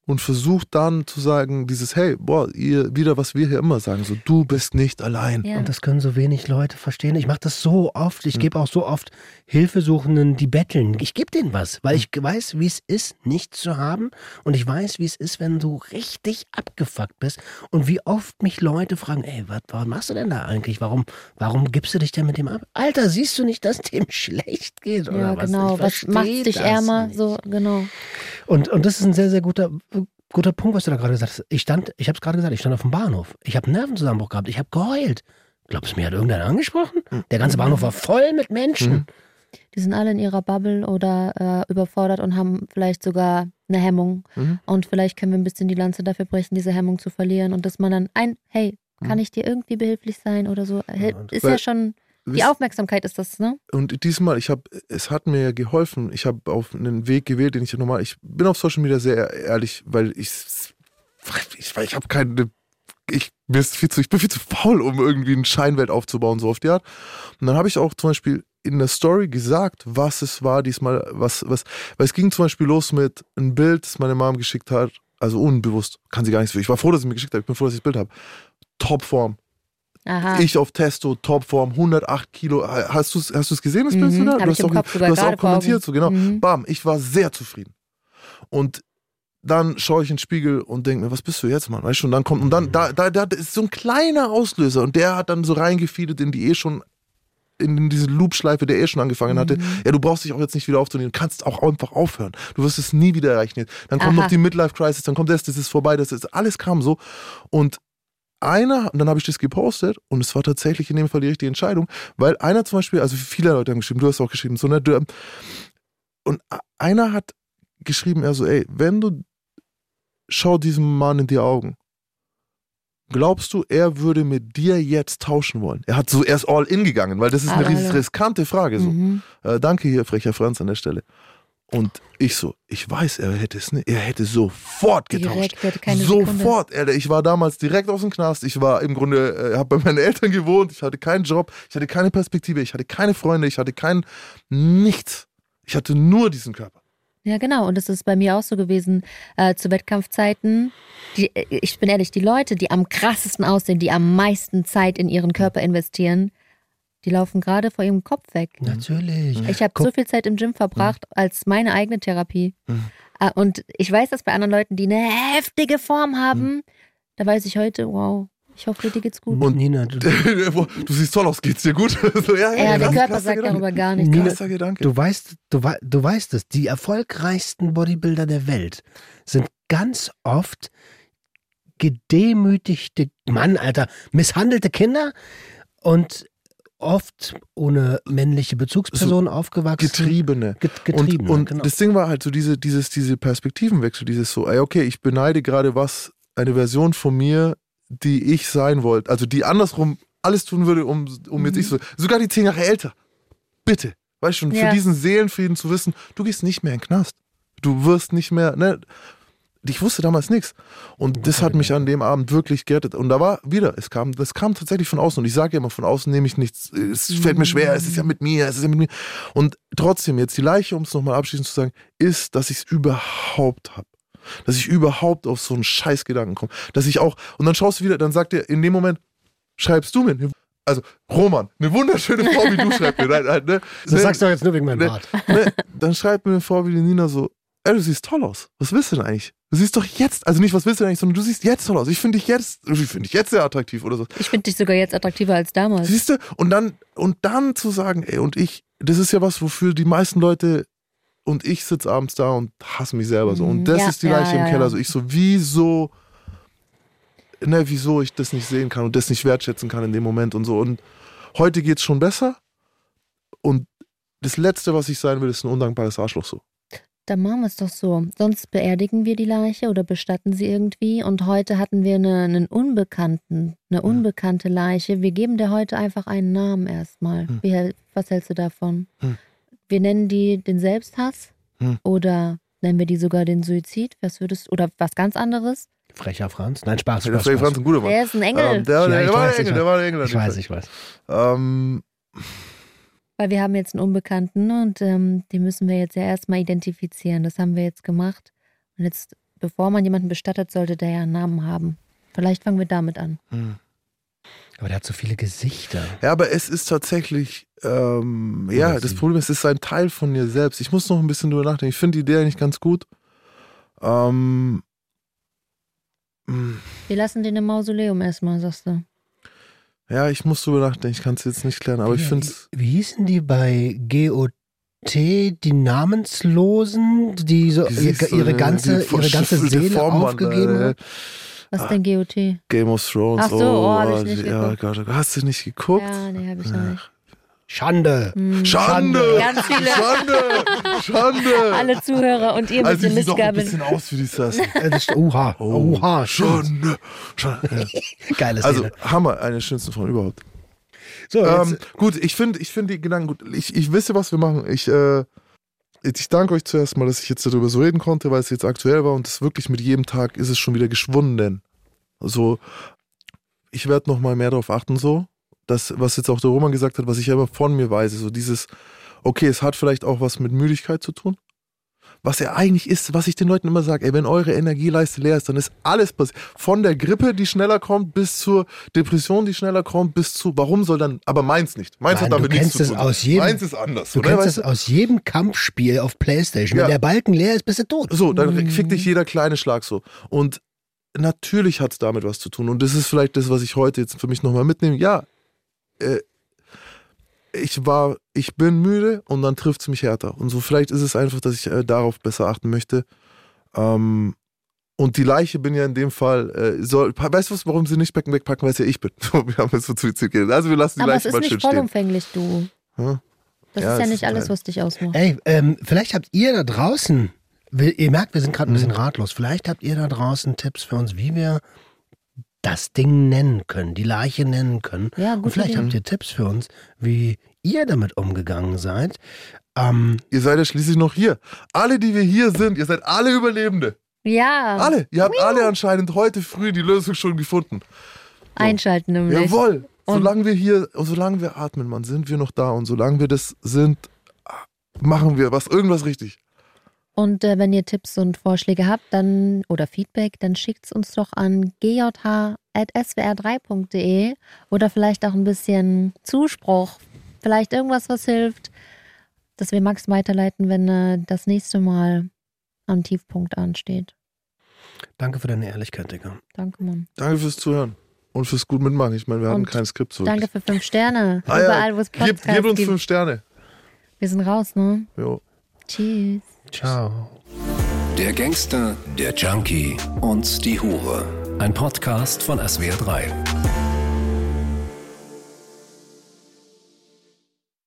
und versucht dann zu sagen, dieses, hey, boah, ihr, wieder was wir hier immer sagen, so, du bist nicht allein. Ja. Und das können so wenig Leute verstehen. Ich mache das so oft. Hm. Ich gebe auch so oft Hilfesuchenden, die betteln. Ich gebe denen was, weil ich weiß, wie es ist, nichts zu haben. Und ich weiß, wie es ist, wenn du richtig abgefuckt bist. Und wie oft mich Leute fragen, ey, was, was machst du denn da eigentlich? Warum, warum gibst du dich denn mit dem ab? Alter, siehst du nicht, dass dem [LAUGHS] schlecht geht? Oder Ja, was? genau. Was versteh macht dich ärmer? nicht. So, genau. Und, und das ist ein sehr, sehr guter, guter Punkt, was du da gerade gesagt hast. Ich stand, ich habe es gerade gesagt, ich stand auf dem Bahnhof. Ich habe einen Nervenzusammenbruch gehabt. Ich habe geheult. Glaubst du, mir hat irgendeiner angesprochen? Der ganze Bahnhof war voll mit Menschen. Mhm. Die sind alle in ihrer Bubble oder äh, überfordert und haben vielleicht sogar eine Hemmung. Mhm. Und vielleicht können wir ein bisschen die Lanze dafür brechen, diese Hemmung zu verlieren. Und dass man dann ein, hey, kann ich dir irgendwie behilflich sein oder so? Und- Ist ja schon, die Aufmerksamkeit ist das, ne? Und diesmal, ich habe, es hat mir geholfen. Ich habe auf einen Weg gewählt, den ich normal, ich bin auf Social Media sehr ehrlich, weil ich, ich, ich habe keine, ich, mir viel zu, ich bin viel zu faul, um irgendwie eine Scheinwelt aufzubauen, so auf die Art. Und dann habe ich auch zum Beispiel in der Story gesagt, was es war diesmal, was, was, weil es ging zum Beispiel los mit einem Bild, das meine Mom geschickt hat, also unbewusst, kann sie gar nichts für. Ich war froh, dass sie mir geschickt hat, ich bin froh, dass ich das Bild habe. Topform. Aha. Ich auf Testo, Topform, 108 Kilo. Hast du es hast du's gesehen, das Bild? Mhm, hab Du ich hast auch, Kopf du hast auch kommentiert, so genau. Mhm. Bam, ich war sehr zufrieden. Und dann schaue ich in den Spiegel und denke mir, was bist du jetzt, Mann? Weißt du, und dann kommt, und dann, da, da, da ist so ein kleiner Auslöser und der hat dann so reingefeedet in die eh schon, in diese Loop-Schleife, der eh schon angefangen hatte. Mhm. Ja, du brauchst dich auch jetzt nicht wieder aufzunehmen, du kannst auch einfach aufhören. Du wirst es nie wieder erreichen. Dann kommt Aha. noch die Midlife-Crisis, dann kommt das, das ist vorbei, das ist, alles kam so. Und einer, und dann habe ich das gepostet und es war tatsächlich in dem Fall die richtige Entscheidung, weil einer zum Beispiel, also viele Leute haben geschrieben, du hast auch geschrieben, so, ne, du, ähm, und einer hat geschrieben, er so, ey, wenn du, schau diesem Mann in die Augen, glaubst du, er würde mit dir jetzt tauschen wollen? Er hat so, er ist all in gegangen, weil das ist eine riskante Frage, so. Mhm. Äh, danke hier, frecher Franz an der Stelle. Und ich so, ich weiß, er hätte es nicht, er hätte sofort getauscht. Direkt, keine Sekunde. Sofort, Alter. Ich war damals direkt aus dem Knast. Ich war im Grunde, äh, habe bei meinen Eltern gewohnt. Ich hatte keinen Job. Ich hatte keine Perspektive. Ich hatte keine Freunde. Ich hatte kein nichts. Ich hatte nur diesen Körper. Ja, genau. Und das ist bei mir auch so gewesen äh, zu Wettkampfzeiten. Die, äh, ich bin ehrlich, die Leute, die am krassesten aussehen, die am meisten Zeit in ihren Körper investieren, die laufen gerade vor ihrem Kopf weg. Natürlich. Ich habe so viel Zeit im Gym verbracht als meine eigene Therapie. Mhm. Äh, Und ich weiß das bei anderen Leuten, die eine heftige Form haben. Da weiß ich heute, wow, ich hoffe, dir geht's gut. Und Nina, du, [LAUGHS] du siehst toll aus, geht's dir gut? [LAUGHS] so, ja, ja, der krass- Körper sagt Gedanke. darüber gar nichts. Nina, Gedanke. du weißt, du, du weißt es, die erfolgreichsten Bodybuilder der Welt sind ganz oft gedemütigte Mann, Alter, misshandelte Kinder und oft ohne männliche Bezugsperson aufgewachsen. Getriebene. Get- Getriebene, und und genau. das Ding war halt so diese, dieses, diese Perspektivenwechsel, dieses so, ey, okay, ich beneide gerade was, eine Version von mir, die ich sein wollte, also die andersrum alles tun würde, um, um jetzt ich so, sogar die zehn Jahre älter. Bitte. Weißt du, Ja. für diesen Seelenfrieden zu wissen, du gehst nicht mehr in den Knast. Du wirst nicht mehr, ne? Ich wusste damals nichts. Und das hat mich an dem Abend wirklich gerettet. Und da war wieder, es kam, das kam tatsächlich von außen. Und ich sage ja immer, von außen nehme ich nichts. Es fällt mir schwer, es ist ja mit mir, es ist ja mit mir. Und trotzdem, jetzt die Leiche, um es nochmal abschließend zu sagen, ist, dass ich es überhaupt habe. Dass ich überhaupt auf so einen Scheißgedanken komme. Dass ich auch, und dann schaust du wieder, dann sagt er, in dem Moment, schreibst du mir, eine- also Roman, eine wunderschöne Frau wie du [LAUGHS] schreibst mir. Nein, nein, ne? Das sagst du jetzt nur wegen meinem Ne, Bart. ne, dann schreibt mir eine Frau wie die Nina so, ey, du siehst toll aus. Was willst du denn eigentlich? Du siehst doch jetzt, also nicht, was willst du denn eigentlich, sondern du siehst jetzt toll aus. Ich finde dich jetzt, ich finde dich jetzt sehr attraktiv oder so. Ich finde dich sogar jetzt attraktiver als damals. Siehst du? Und dann, und dann zu sagen, ey, und ich, das ist ja was, wofür die meisten Leute und ich sitze abends da und hasse mich selber so. Und Mhm. das Ja, ist die Leiche ja, im Keller. ja. So, ich so, wieso, ne, wieso ich das nicht sehen kann und das nicht wertschätzen kann in dem Moment und so. Und heute geht's schon besser. Und das Letzte, was ich sein will, ist ein undankbares Arschloch so. Dann machen wir es doch so. Sonst beerdigen wir die Leiche oder bestatten sie irgendwie. Und heute hatten wir eine, einen Unbekannten, eine unbekannte Leiche. Wir geben der heute einfach einen Namen erstmal. Hm. Wie, was hältst du davon? Hm. Wir nennen die den Selbsthass Hm. oder nennen wir die sogar den Suizid? Was würdest oder was ganz anderes? Frecher Franz. Nein, Spaß, Der Spaß, Freddy Franz Spaß. ein guter Mann. Der ist ein Engel. Ähm, der, Ja, der, ich war weiß, der ich Engel, der weiß. war der Engel. Ich weiß, ich weiß. Ähm, Weil wir haben jetzt einen Unbekannten und ähm, den müssen wir jetzt ja erstmal identifizieren. Das haben wir jetzt gemacht. Und jetzt bevor man jemanden bestattet, sollte der ja einen Namen haben. Vielleicht fangen wir damit an. Aber der hat so viele Gesichter. Ja, aber es ist tatsächlich, ähm, ja, das sie. Problem ist, es ist ein Teil von dir selbst. Ich muss noch ein bisschen drüber nachdenken. Ich finde die Idee eigentlich ganz gut. Ähm, mh, Wir lassen den im Mausoleum erstmal, sagst du. Ja, ich muss drüber nachdenken. Ich kann es jetzt nicht klären, aber ich Wie- finde es. Wie hießen die bei GOT, die Namenslosen, die so ihre, ihre ganze, ihre ganze Seele aufgegeben haben? Was ist denn GOT? Game of Thrones. Ach so, oh, hab ich nicht ja, geguckt. Gott, oh Gott, hast du nicht geguckt? Ja, nee, habe ich noch nicht. Schande. Hm. Schande! Ganz viele. Schande! Schande! [LAUGHS] Alle Zuhörer und ihr mit also, den die sieht doch ein Mistgabeln. bisschen aus wie die Sassen. [LAUGHS] Äh, das ist, oha, Oh, oha. Schande! Schande. Ja. [LAUGHS] Geile Also. Hammer, eine der schönsten von überhaupt. so, Ähm, gut, ich finde ich find die Gedanken gut. Ich, ich wisse, was wir machen. Ich, äh, ich danke euch zuerst mal, dass ich jetzt darüber so reden konnte, weil es jetzt aktuell war und es wirklich mit jedem Tag ist es schon wieder geschwunden. Also, ich werde noch mal mehr darauf achten, so. Das, was jetzt auch der Roman gesagt hat, was ich aber von mir weiß, so dieses, okay, es hat vielleicht auch was mit Müdigkeit zu tun. Was ja eigentlich ist, was ich den Leuten immer sage, ey, wenn eure Energieleiste leer ist, dann ist alles passiert. Von der Grippe, die schneller kommt, bis zur Depression, die schneller kommt, bis zu, warum soll dann, aber meins nicht. Meins Nein, hat damit du nichts zu tun. aus jedem- Meins ist anders. du oder? kennst Weißt das aus jedem Kampfspiel auf Playstation. Ja. Wenn der Balken leer ist, bist du tot. So, dann fickt dich jeder kleine Schlag so. Und natürlich hat es damit was zu tun. Und das ist vielleicht das, was ich heute jetzt für mich nochmal mitnehme. Ja, äh, ich war, ich bin müde und dann trifft es mich härter. Und so vielleicht ist es einfach, dass ich äh, darauf besser achten möchte. Ähm, und die Leiche bin ja in dem Fall, äh, soll, weißt du was, warum sie nicht Becken wegpacken, weil es ja ich bin. [LAUGHS] wir haben jetzt so zu geredet. Also wir lassen die Aber es Leiche ist mal nicht schön stehen. vollumfänglich, du. Ja? Das Ja, ist ja es nicht ist alles, was dich ausmacht. Ey, ähm, vielleicht habt ihr da draußen, ihr merkt, wir sind gerade ein Mhm. bisschen ratlos, vielleicht habt ihr da draußen Tipps für uns, wie wir das Ding nennen können, die Leiche nennen können. Ja, Und gute vielleicht Idee. habt ihr Tipps für uns, wie ihr damit umgegangen seid. Ähm, Ihr seid ja schließlich noch hier. Alle, die wir hier sind, ihr seid alle Überlebende. Ja, Alle. Ihr habt alle anscheinend heute früh die Lösung schon gefunden. einschalten nämlich. Jawohl. Und- Solange wir hier, solange wir atmen, Mann, sind wir noch da. Und solange wir das sind, machen wir was, irgendwas richtig. Und äh, wenn ihr Tipps und Vorschläge habt, dann oder Feedback, dann schickt's uns doch an gj.swr3.de oder vielleicht auch ein bisschen Zuspruch, vielleicht irgendwas, was hilft, dass wir Max weiterleiten, wenn äh, das nächste Mal am Tiefpunkt ansteht. danke für deine Ehrlichkeit, Digga. Danke, Mann. Danke fürs Zuhören. Und fürs gut mitmachen. Ich meine, wir hatten kein Skript so. Danke für fünf Sterne. Ah, ja. Überall, wo es Gebt, Podcasts gebt uns gibt. fünf Sterne. Wir sind raus, ne? Jo. Tschüss. Ciao. Der Gangster, der Junkie und die Hure. Ein Podcast von SWR3.